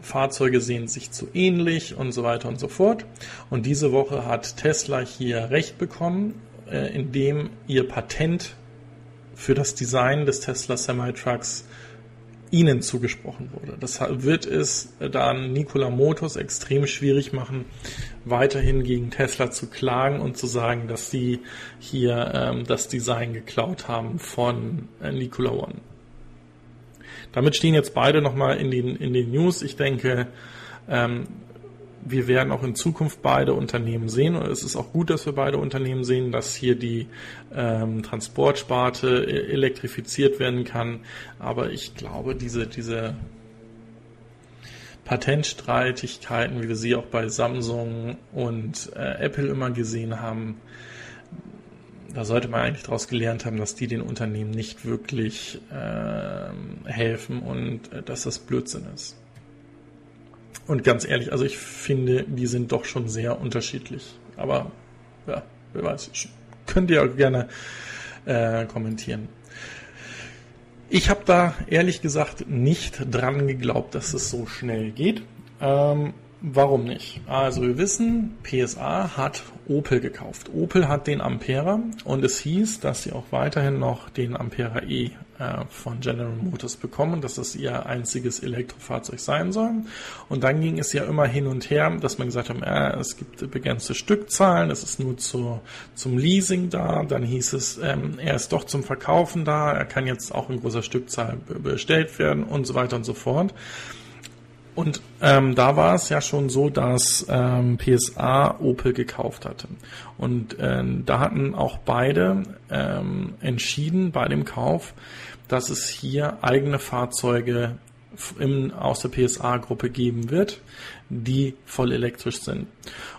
Fahrzeuge sehen sich zu ähnlich und so weiter und so fort. Und diese Woche hat Tesla hier Recht bekommen, äh, indem ihr Patent für das Design des Tesla Semi-Trucks ihnen zugesprochen wurde. Das wird es dann Nikola Motors extrem schwierig machen, weiterhin gegen Tesla zu klagen und zu sagen, dass sie hier ähm, das Design geklaut haben von äh, Nikola One. Damit stehen jetzt beide nochmal in den, in den News. Ich denke, ähm, wir werden auch in Zukunft beide Unternehmen sehen. Und es ist auch gut, dass wir beide Unternehmen sehen, dass hier die ähm, Transportsparte e-, elektrifiziert werden kann. Aber ich glaube, diese, diese Patentstreitigkeiten, wie wir sie auch bei Samsung und äh, Apple immer gesehen haben, da sollte man eigentlich daraus gelernt haben, dass die den Unternehmen nicht wirklich äh, helfen und äh, dass das Blödsinn ist. Und ganz ehrlich, also ich finde, die sind doch schon sehr unterschiedlich. Aber ja, wer weiß, könnt ihr auch gerne äh, kommentieren. Ich habe da ehrlich gesagt nicht dran geglaubt, dass es so schnell geht. Ähm, warum nicht? Also wir wissen, PSA hat Opel gekauft. Opel hat den Ampera und es hieß, dass sie auch weiterhin noch den Ampera E äh, von General Motors bekommen, dass das ihr einziges Elektrofahrzeug sein soll. Und dann ging es ja immer hin und her, dass man gesagt hat, äh, es gibt begrenzte Stückzahlen, es ist nur zu, zum Leasing da. Dann hieß es, ähm, er ist doch zum Verkaufen da, er kann jetzt auch in großer Stückzahl bestellt werden und so weiter und so fort. Und ähm, da war es ja schon so, dass ähm, PSA Opel gekauft hatte. Und ähm, da hatten auch beide ähm, entschieden bei dem Kauf, dass es hier eigene Fahrzeuge im, aus der PSA-Gruppe geben wird, die voll elektrisch sind.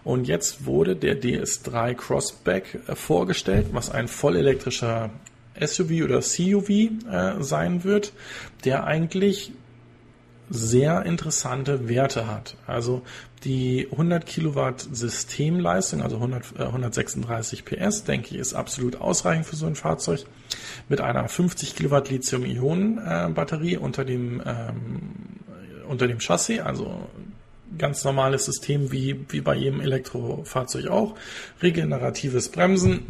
Und jetzt wurde der DS3 Crossback äh, vorgestellt, was ein voll elektrischer SUV oder CUV äh, sein wird, der eigentlich sehr interessante Werte hat. Also die 100 Kilowatt Systemleistung, also 100, äh, 136 PS, denke ich, ist absolut ausreichend für so ein Fahrzeug. Mit einer 50 Kilowatt Lithium-Ionen-Batterie unter dem ähm, unter dem Chassis, also ganz normales System wie wie bei jedem Elektrofahrzeug auch. Regeneratives Bremsen.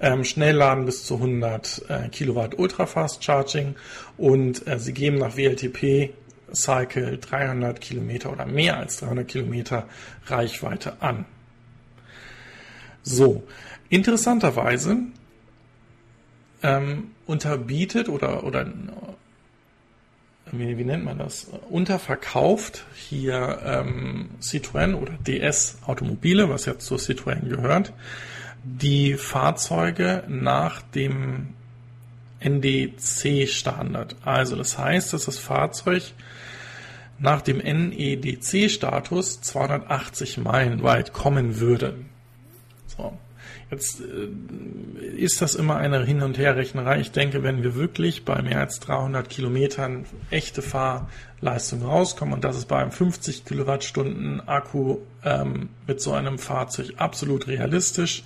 Ähm, Schnellladen bis zu 100 äh, Kilowatt Ultrafast Charging und äh, sie geben nach WLTP Cycle 300 Kilometer oder mehr als 300 Kilometer Reichweite an. So, interessanterweise ähm, unterbietet oder, oder wie, wie nennt man das, unterverkauft hier ähm, Citroën oder DS Automobile, was jetzt zu Citroën gehört, die Fahrzeuge nach dem NDC-Standard. Also das heißt, dass das Fahrzeug nach dem NEDC-Status 280 Meilen weit kommen würde. So. Jetzt äh, ist das immer eine Hin- und Herrechnerei. Ich denke, wenn wir wirklich bei mehr als 300 Kilometern echte Fahrleistung rauskommen und das ist bei einem 50 Kilowattstunden Akku ähm, mit so einem Fahrzeug absolut realistisch,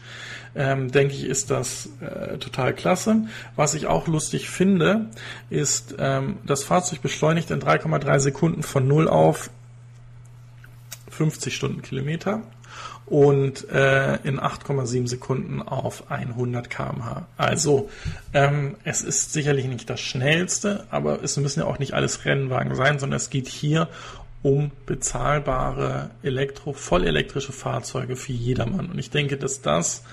ähm, denke ich, ist das äh, total klasse. Was ich auch lustig finde, ist, ähm, das Fahrzeug beschleunigt in 3,3 Sekunden von 0 auf 50 Stundenkilometer und äh, in 8,7 Sekunden auf 100 km/h. Also ähm, es ist sicherlich nicht das schnellste, aber es müssen ja auch nicht alles Rennwagen sein, sondern es geht hier um bezahlbare Elektro, vollelektrische Fahrzeuge für jedermann. Und ich denke, dass das,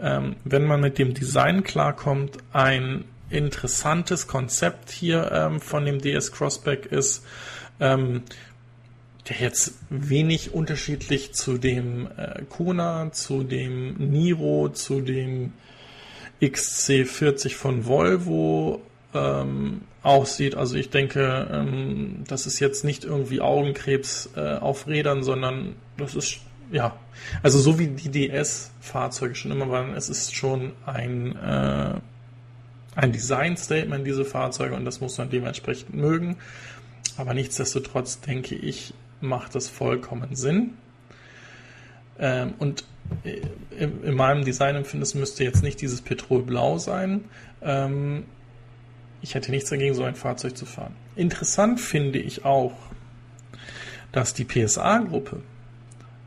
ähm, wenn man mit dem Design klarkommt, ein interessantes Konzept hier ähm, von dem DS Crossback ist. Ähm, der jetzt wenig unterschiedlich zu dem äh, Kona, zu dem Niro, zu dem XC40 von Volvo ähm, aussieht. Also ich denke, ähm, das ist jetzt nicht irgendwie Augenkrebs äh, auf Rädern, sondern das ist ja, also so wie die DS-Fahrzeuge schon immer waren, es ist schon ein äh, ein Design-Statement diese Fahrzeuge und das muss man dementsprechend mögen. Aber nichtsdestotrotz denke ich, macht das vollkommen Sinn. Ähm, und in, in meinem Designempfinden müsste jetzt nicht dieses Petrolblau sein. Ähm, ich hätte nichts dagegen, so ein Fahrzeug zu fahren. Interessant finde ich auch, dass die PSA-Gruppe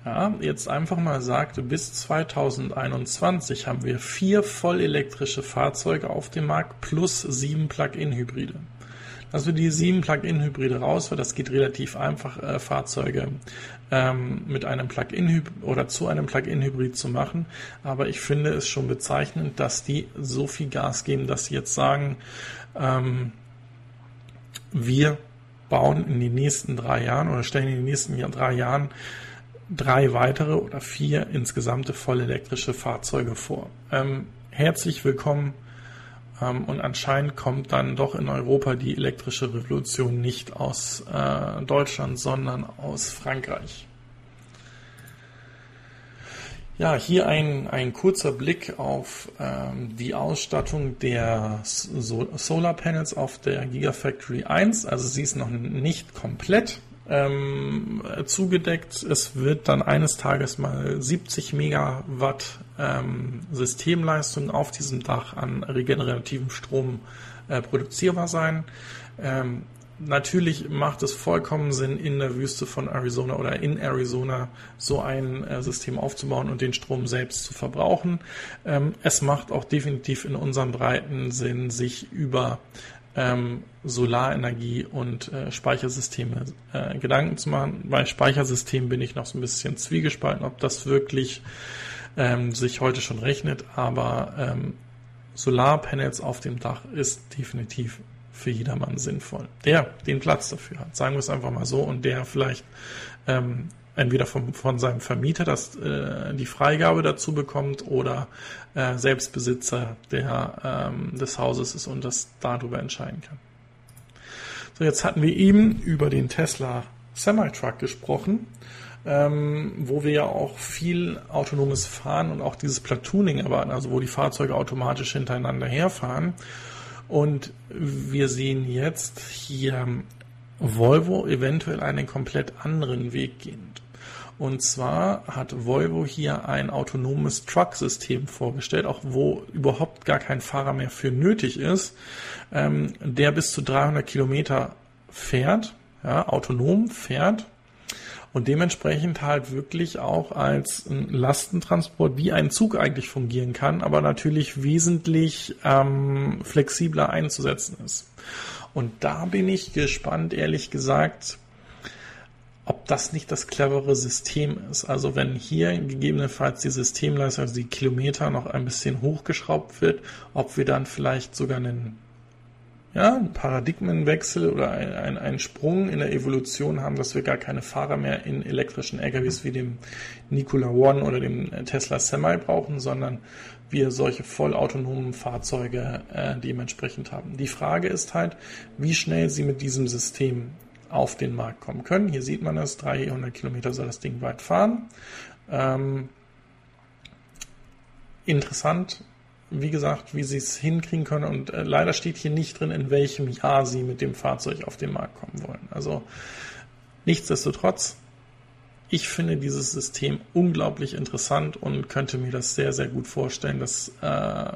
ja, jetzt einfach mal sagte, bis 2021 haben wir vier vollelektrische Fahrzeuge auf dem Markt plus sieben Plug-in-Hybride wir die sieben Plug-in-Hybride raus, weil das geht relativ einfach, äh, Fahrzeuge ähm, mit einem Plug-in oder zu einem Plug-in-Hybrid zu machen. Aber ich finde es schon bezeichnend, dass die so viel Gas geben, dass sie jetzt sagen, ähm, wir bauen in den nächsten drei Jahren oder stellen in den nächsten drei Jahren drei weitere oder vier insgesamte vollelektrische Fahrzeuge vor. Ähm, herzlich willkommen und anscheinend kommt dann doch in Europa die elektrische Revolution nicht aus äh, Deutschland, sondern aus Frankreich. Ja, hier ein, ein kurzer Blick auf ähm, die Ausstattung der so Solar Panels auf der Gigafactory 1. Also sie ist noch nicht komplett ähm, zugedeckt. Es wird dann eines Tages mal 70 Megawatt ähm, Systemleistung auf diesem Dach an regenerativem Strom äh, produzierbar sein. Ähm, natürlich macht es vollkommen Sinn, in der Wüste von Arizona oder in Arizona so ein äh, System aufzubauen und den Strom selbst zu verbrauchen. Ähm, es macht auch definitiv in unserem breiten Sinn, sich über ähm, Solarenergie und äh, Speichersysteme äh, Gedanken zu machen. Bei Speichersystemen bin ich noch so ein bisschen zwiegespalten, ob das wirklich ähm, sich heute schon rechnet, aber ähm, Solarpanels auf dem Dach ist definitiv für jedermann sinnvoll. Der den Platz dafür hat, sagen wir es einfach mal so, und der vielleicht ähm, entweder vom, von seinem Vermieter das, äh, die Freigabe dazu bekommt oder äh, Selbstbesitzer der, ähm, des Hauses ist und das darüber entscheiden kann. So, jetzt hatten wir eben über den Tesla Semi-Truck gesprochen, ähm, wo wir ja auch viel autonomes Fahren und auch dieses Platooning erwarten, also wo die Fahrzeuge automatisch hintereinander herfahren. Und wir sehen jetzt hier Volvo eventuell einen komplett anderen Weg gehend. Und zwar hat Volvo hier ein autonomes Truck-System vorgestellt, auch wo überhaupt gar kein Fahrer mehr für nötig ist, ähm, der bis zu 300 Kilometer fährt, ja, autonom fährt und dementsprechend halt wirklich auch als Lastentransport wie ein Zug eigentlich fungieren kann, aber natürlich wesentlich ähm, flexibler einzusetzen ist. Und da bin ich gespannt, ehrlich gesagt, ob das nicht das clevere System ist. Also wenn hier gegebenenfalls die Systemleistung, also die Kilometer noch ein bisschen hochgeschraubt wird, ob wir dann vielleicht sogar einen, ja, einen Paradigmenwechsel oder einen, einen Sprung in der Evolution haben, dass wir gar keine Fahrer mehr in elektrischen LKWs wie dem Nikola One oder dem Tesla Semi brauchen, sondern wir solche vollautonomen Fahrzeuge äh, dementsprechend haben. Die Frage ist halt, wie schnell sie mit diesem System auf den Markt kommen können. Hier sieht man es, 300 Kilometer soll das Ding weit fahren. Ähm, interessant, wie gesagt, wie sie es hinkriegen können und äh, leider steht hier nicht drin, in welchem Jahr sie mit dem Fahrzeug auf den Markt kommen wollen. Also nichtsdestotrotz, ich finde dieses System unglaublich interessant und könnte mir das sehr, sehr gut vorstellen, dass äh,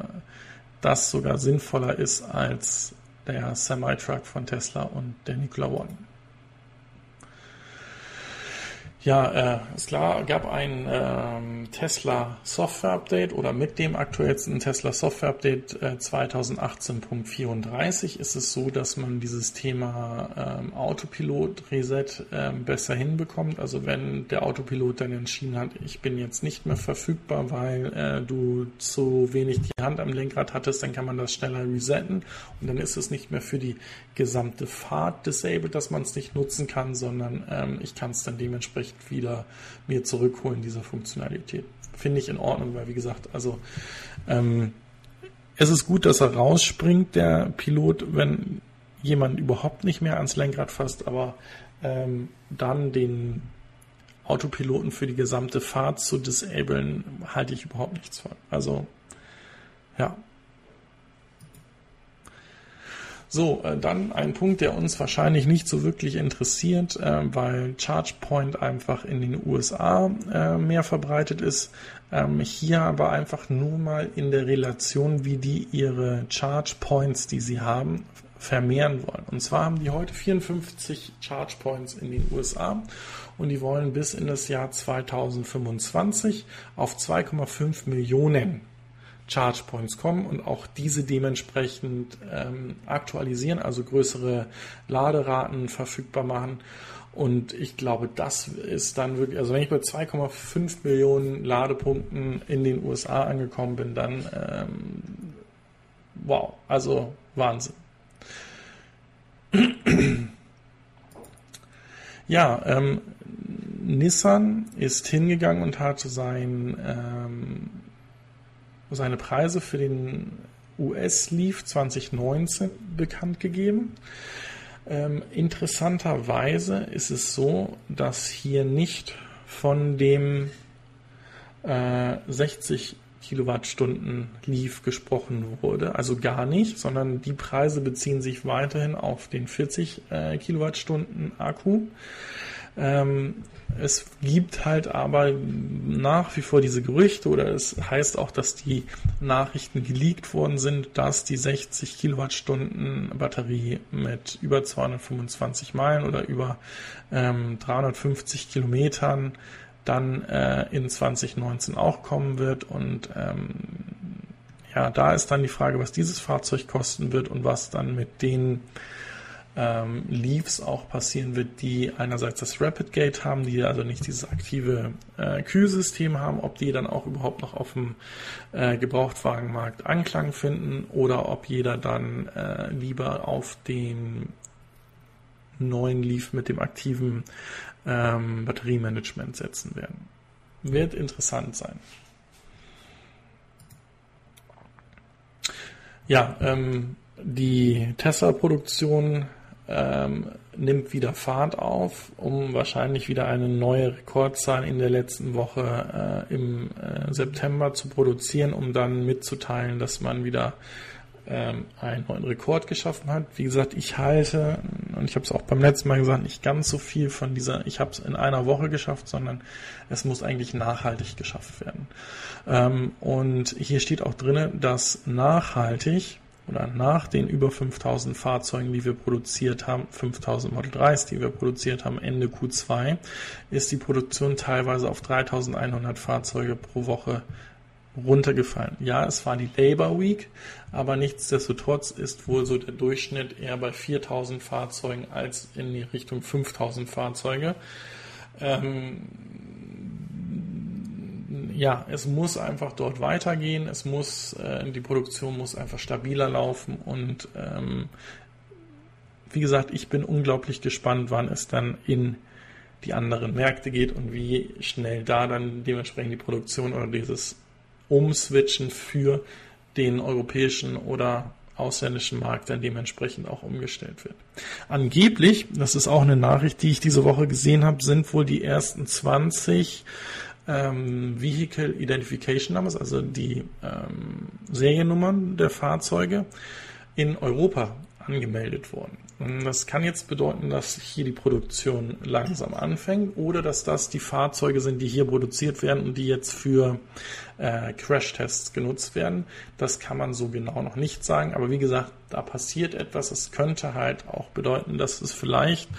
das sogar sinnvoller ist als der Semi-Truck von Tesla und der Nikola One. Ja, äh, ist klar, gab ein ähm, Tesla Software Update oder mit dem aktuellsten Tesla Software Update äh, 2018.34 ist es so, dass man dieses Thema ähm, Autopilot Reset ähm, besser hinbekommt. Also wenn der Autopilot dann entschieden hat, ich bin jetzt nicht mehr verfügbar, weil äh, du zu wenig die Hand am Lenkrad hattest, dann kann man das schneller resetten und dann ist es nicht mehr für die gesamte Fahrt disabled, dass man es nicht nutzen kann, sondern ähm, ich kann es dann dementsprechend wieder mir zurückholen, diese Funktionalität. Finde ich in Ordnung, weil wie gesagt, also ähm, es ist gut, dass er rausspringt, der Pilot, wenn jemand überhaupt nicht mehr ans Lenkrad fasst, aber ähm, dann den Autopiloten für die gesamte Fahrt zu disablen, halte ich überhaupt nichts von. Also ja, so, äh, dann ein Punkt, der uns wahrscheinlich nicht so wirklich interessiert, äh, weil ChargePoint einfach in den USA äh, mehr verbreitet ist. Ähm, hier aber einfach nur mal in der Relation, wie die ihre ChargePoints, die sie haben, vermehren wollen. Und zwar haben die heute 54 ChargePoints in den USA und die wollen bis in das Jahr 2025 auf 2,5 Millionen Charge Points kommen und auch diese dementsprechend ähm, aktualisieren, also größere Laderaten verfügbar machen. Und ich glaube, das ist dann wirklich, also wenn ich bei 2,5 Millionen Ladepunkten in den USA angekommen bin, dann ähm, wow, also Wahnsinn. ja, ähm, Nissan ist hingegangen und hat sein ähm, seine Preise für den US-Leaf 2019 bekannt gegeben. Ähm, interessanterweise ist es so, dass hier nicht von dem äh, 60 Kilowattstunden Leaf gesprochen wurde, also gar nicht, sondern die Preise beziehen sich weiterhin auf den 40 äh, Kilowattstunden Akku. Ähm, es gibt halt aber nach wie vor diese Gerüchte oder es heißt auch, dass die Nachrichten geleakt worden sind, dass die 60 Kilowattstunden Batterie mit über 225 Meilen oder über ähm, 350 Kilometern dann äh, in 2019 auch kommen wird. Und ähm, ja, da ist dann die Frage, was dieses Fahrzeug kosten wird und was dann mit den ähm, Leaves auch passieren wird, die einerseits das Rapid Gate haben, die also nicht dieses aktive äh, Kühlsystem haben, ob die dann auch überhaupt noch auf dem äh, Gebrauchtwagenmarkt Anklang finden oder ob jeder dann äh, lieber auf den neuen Leaf mit dem aktiven ähm, Batteriemanagement setzen werden. Wird interessant sein. Ja, ähm, die Tesla-Produktion ähm, nimmt wieder Fahrt auf, um wahrscheinlich wieder eine neue Rekordzahl in der letzten Woche äh, im äh, September zu produzieren, um dann mitzuteilen, dass man wieder ähm, einen neuen Rekord geschaffen hat. Wie gesagt, ich halte, und ich habe es auch beim letzten Mal gesagt, nicht ganz so viel von dieser, ich habe es in einer Woche geschafft, sondern es muss eigentlich nachhaltig geschafft werden. Ähm, und hier steht auch drin, dass nachhaltig oder nach den über 5000 Fahrzeugen, die wir produziert haben, 5000 Model 3s, die wir produziert haben, Ende Q2, ist die Produktion teilweise auf 3100 Fahrzeuge pro Woche runtergefallen. Ja, es war die Labor Week, aber nichtsdestotrotz ist wohl so der Durchschnitt eher bei 4000 Fahrzeugen als in die Richtung 5000 Fahrzeuge. ähm, ja, es muss einfach dort weitergehen, es muss, äh, die Produktion muss einfach stabiler laufen und ähm, wie gesagt, ich bin unglaublich gespannt, wann es dann in die anderen Märkte geht und wie schnell da dann dementsprechend die Produktion oder dieses Umswitchen für den europäischen oder ausländischen Markt dann dementsprechend auch umgestellt wird. Angeblich, das ist auch eine Nachricht, die ich diese Woche gesehen habe, sind wohl die ersten 20 ähm, Vehicle Identification Numbers, also die ähm, Seriennummern der Fahrzeuge in Europa angemeldet worden. Das kann jetzt bedeuten, dass hier die Produktion langsam anfängt oder dass das die Fahrzeuge sind, die hier produziert werden und die jetzt für äh, Crash-Tests genutzt werden. Das kann man so genau noch nicht sagen, aber wie gesagt, da passiert etwas. Es könnte halt auch bedeuten, dass es vielleicht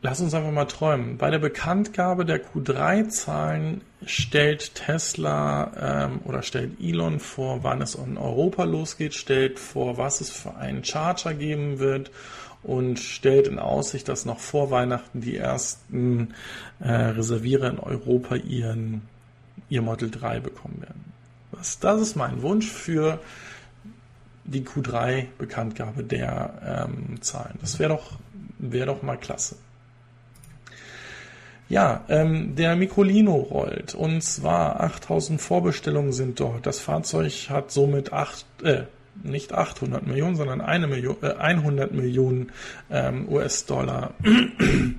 Lass uns einfach mal träumen. Bei der Bekanntgabe der Q3-Zahlen stellt Tesla ähm, oder stellt Elon vor, wann es in Europa losgeht, stellt vor, was es für einen Charger geben wird und stellt in Aussicht, dass noch vor Weihnachten die ersten äh, Reservierer in Europa ihren, ihr Model 3 bekommen werden. Das, das ist mein Wunsch für die Q3-Bekanntgabe der ähm, Zahlen. Das wäre doch, wäre doch mal klasse. Ja, ähm, der Microlino rollt und zwar 8000 Vorbestellungen sind dort. Das Fahrzeug hat somit acht, äh, nicht 800 Millionen, sondern eine Million, äh, 100 Millionen ähm, US-Dollar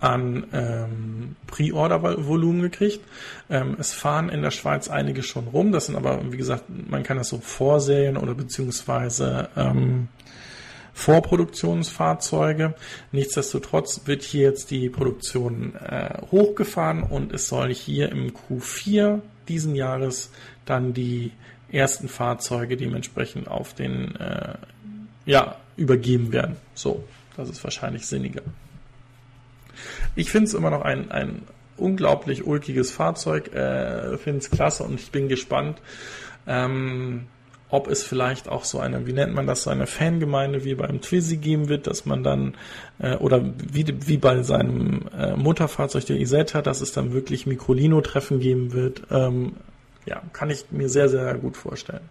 an ähm, Pre-Order-Volumen gekriegt. Ähm, es fahren in der Schweiz einige schon rum. Das sind aber, wie gesagt, man kann das so Vorserien oder beziehungsweise ähm, Vorproduktionsfahrzeuge. Nichtsdestotrotz wird hier jetzt die Produktion äh, hochgefahren und es soll hier im Q4 diesen Jahres dann die ersten Fahrzeuge dementsprechend auf den äh, ja übergeben werden. So, das ist wahrscheinlich sinniger. Ich finde es immer noch ein, ein unglaublich ulkiges Fahrzeug, äh, finde es klasse und ich bin gespannt, ähm, ob es vielleicht auch so eine, wie nennt man das, so eine Fangemeinde wie beim Twizy geben wird, dass man dann, äh, oder wie, wie bei seinem äh, Mutterfahrzeug der Isetta, dass es dann wirklich Microlino-Treffen geben wird. Ähm, ja, kann ich mir sehr, sehr gut vorstellen.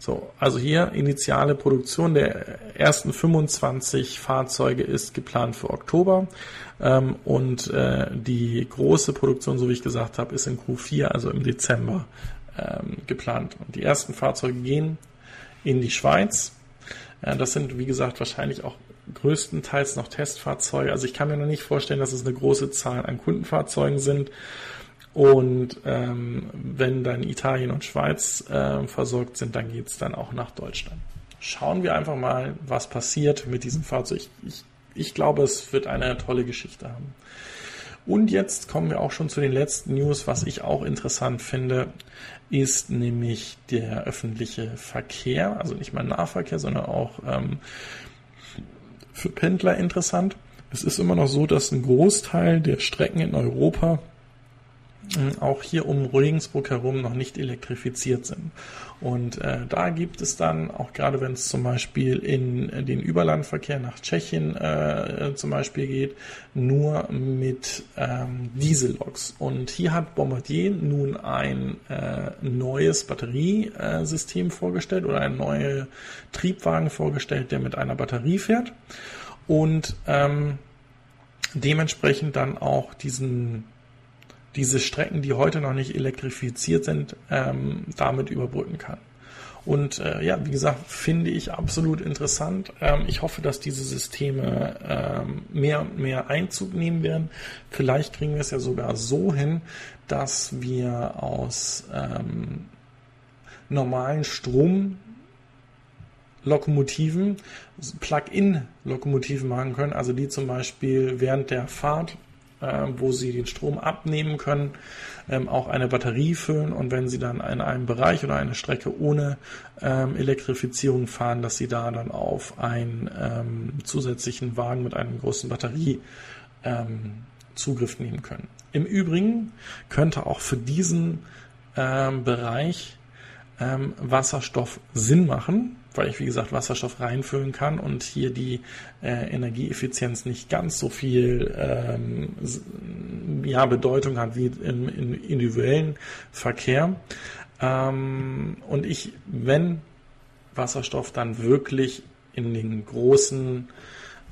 So, also hier initiale Produktion der ersten 25 Fahrzeuge ist geplant für Oktober ähm, und äh, die große Produktion, so wie ich gesagt habe, ist in Q4, also im Dezember ähm, geplant. Und die ersten Fahrzeuge gehen in die Schweiz. Äh, das sind, wie gesagt, wahrscheinlich auch größtenteils noch Testfahrzeuge. Also ich kann mir noch nicht vorstellen, dass es eine große Zahl an Kundenfahrzeugen sind. Und ähm, wenn dann Italien und Schweiz äh, versorgt sind, dann geht es dann auch nach Deutschland. Schauen wir einfach mal, was passiert mit diesem Fahrzeug. Ich, ich glaube, es wird eine tolle Geschichte haben. Und jetzt kommen wir auch schon zu den letzten News, was ich auch interessant finde ist nämlich der öffentliche Verkehr, also nicht mal Nahverkehr, sondern auch ähm, für Pendler interessant. Es ist immer noch so, dass ein Großteil der Strecken in Europa auch hier um Regensburg herum noch nicht elektrifiziert sind. Und äh, da gibt es dann, auch gerade wenn es zum Beispiel in den Überlandverkehr nach Tschechien äh, zum Beispiel geht, nur mit ähm, Dieselloks. Und hier hat Bombardier nun ein äh, neues Batteriesystem vorgestellt oder einen neuen Triebwagen vorgestellt, der mit einer Batterie fährt. Und ähm, dementsprechend dann auch diesen diese Strecken, die heute noch nicht elektrifiziert sind, ähm, damit überbrücken kann. Und äh, ja, wie gesagt, finde ich absolut interessant. Ähm, ich hoffe, dass diese Systeme ähm, mehr und mehr Einzug nehmen werden. Vielleicht kriegen wir es ja sogar so hin, dass wir aus ähm, normalen Stromlokomotiven Plug-in-Lokomotiven machen können, also die zum Beispiel während der Fahrt äh, wo sie den Strom abnehmen können, ähm, auch eine Batterie füllen und wenn sie dann in einem Bereich oder eine Strecke ohne ähm, Elektrifizierung fahren, dass sie da dann auf einen ähm, zusätzlichen Wagen mit einem großen Batterie ähm, Zugriff nehmen können. Im Übrigen könnte auch für diesen ähm, Bereich ähm, Wasserstoff Sinn machen, weil ich, wie gesagt, Wasserstoff reinfüllen kann und hier die äh, Energieeffizienz nicht ganz so viel ähm, ja, Bedeutung hat wie im, im individuellen Verkehr. Ähm, und ich, wenn Wasserstoff dann wirklich in den großen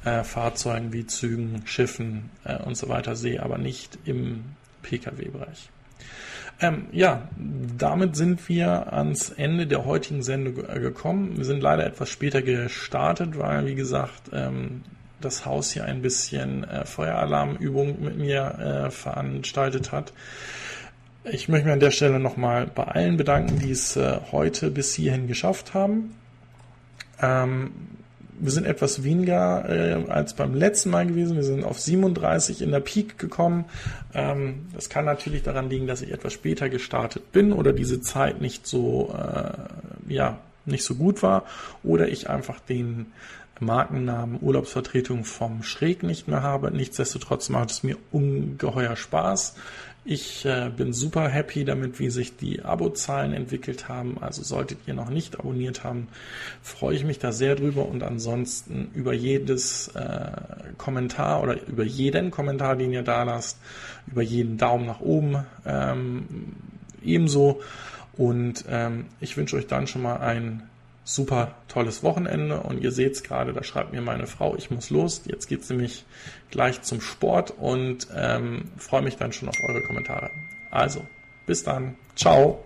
äh, Fahrzeugen wie Zügen, Schiffen äh, und so weiter sehe, aber nicht im Pkw-Bereich. Ähm, ja, damit sind wir ans Ende der heutigen Sendung äh, gekommen. Wir sind leider etwas später gestartet, weil, wie gesagt, ähm, das Haus hier ein bisschen äh, Feueralarmübung mit mir äh, veranstaltet hat. Ich möchte mich an der Stelle nochmal bei allen bedanken, die es äh, heute bis hierhin geschafft haben. Ähm, wir sind etwas weniger äh, als beim letzten Mal gewesen. Wir sind auf 37 in der Peak gekommen. Ähm, das kann natürlich daran liegen, dass ich etwas später gestartet bin oder diese Zeit nicht so, äh, ja, nicht so gut war oder ich einfach den Markennamen Urlaubsvertretung vom Schräg nicht mehr habe. Nichtsdestotrotz macht es mir ungeheuer Spaß. Ich äh, bin super happy damit, wie sich die Abozahlen entwickelt haben. Also solltet ihr noch nicht abonniert haben, freue ich mich da sehr drüber und ansonsten über jedes äh, Kommentar oder über jeden Kommentar, den ihr da lasst, über jeden Daumen nach oben ähm, ebenso. Und ähm, ich wünsche euch dann schon mal ein super tolles Wochenende und ihr seht es gerade, da schreibt mir meine Frau, ich muss los. Jetzt geht es nämlich gleich zum Sport und ähm, freue mich dann schon auf eure Kommentare. Also, bis dann. Ciao.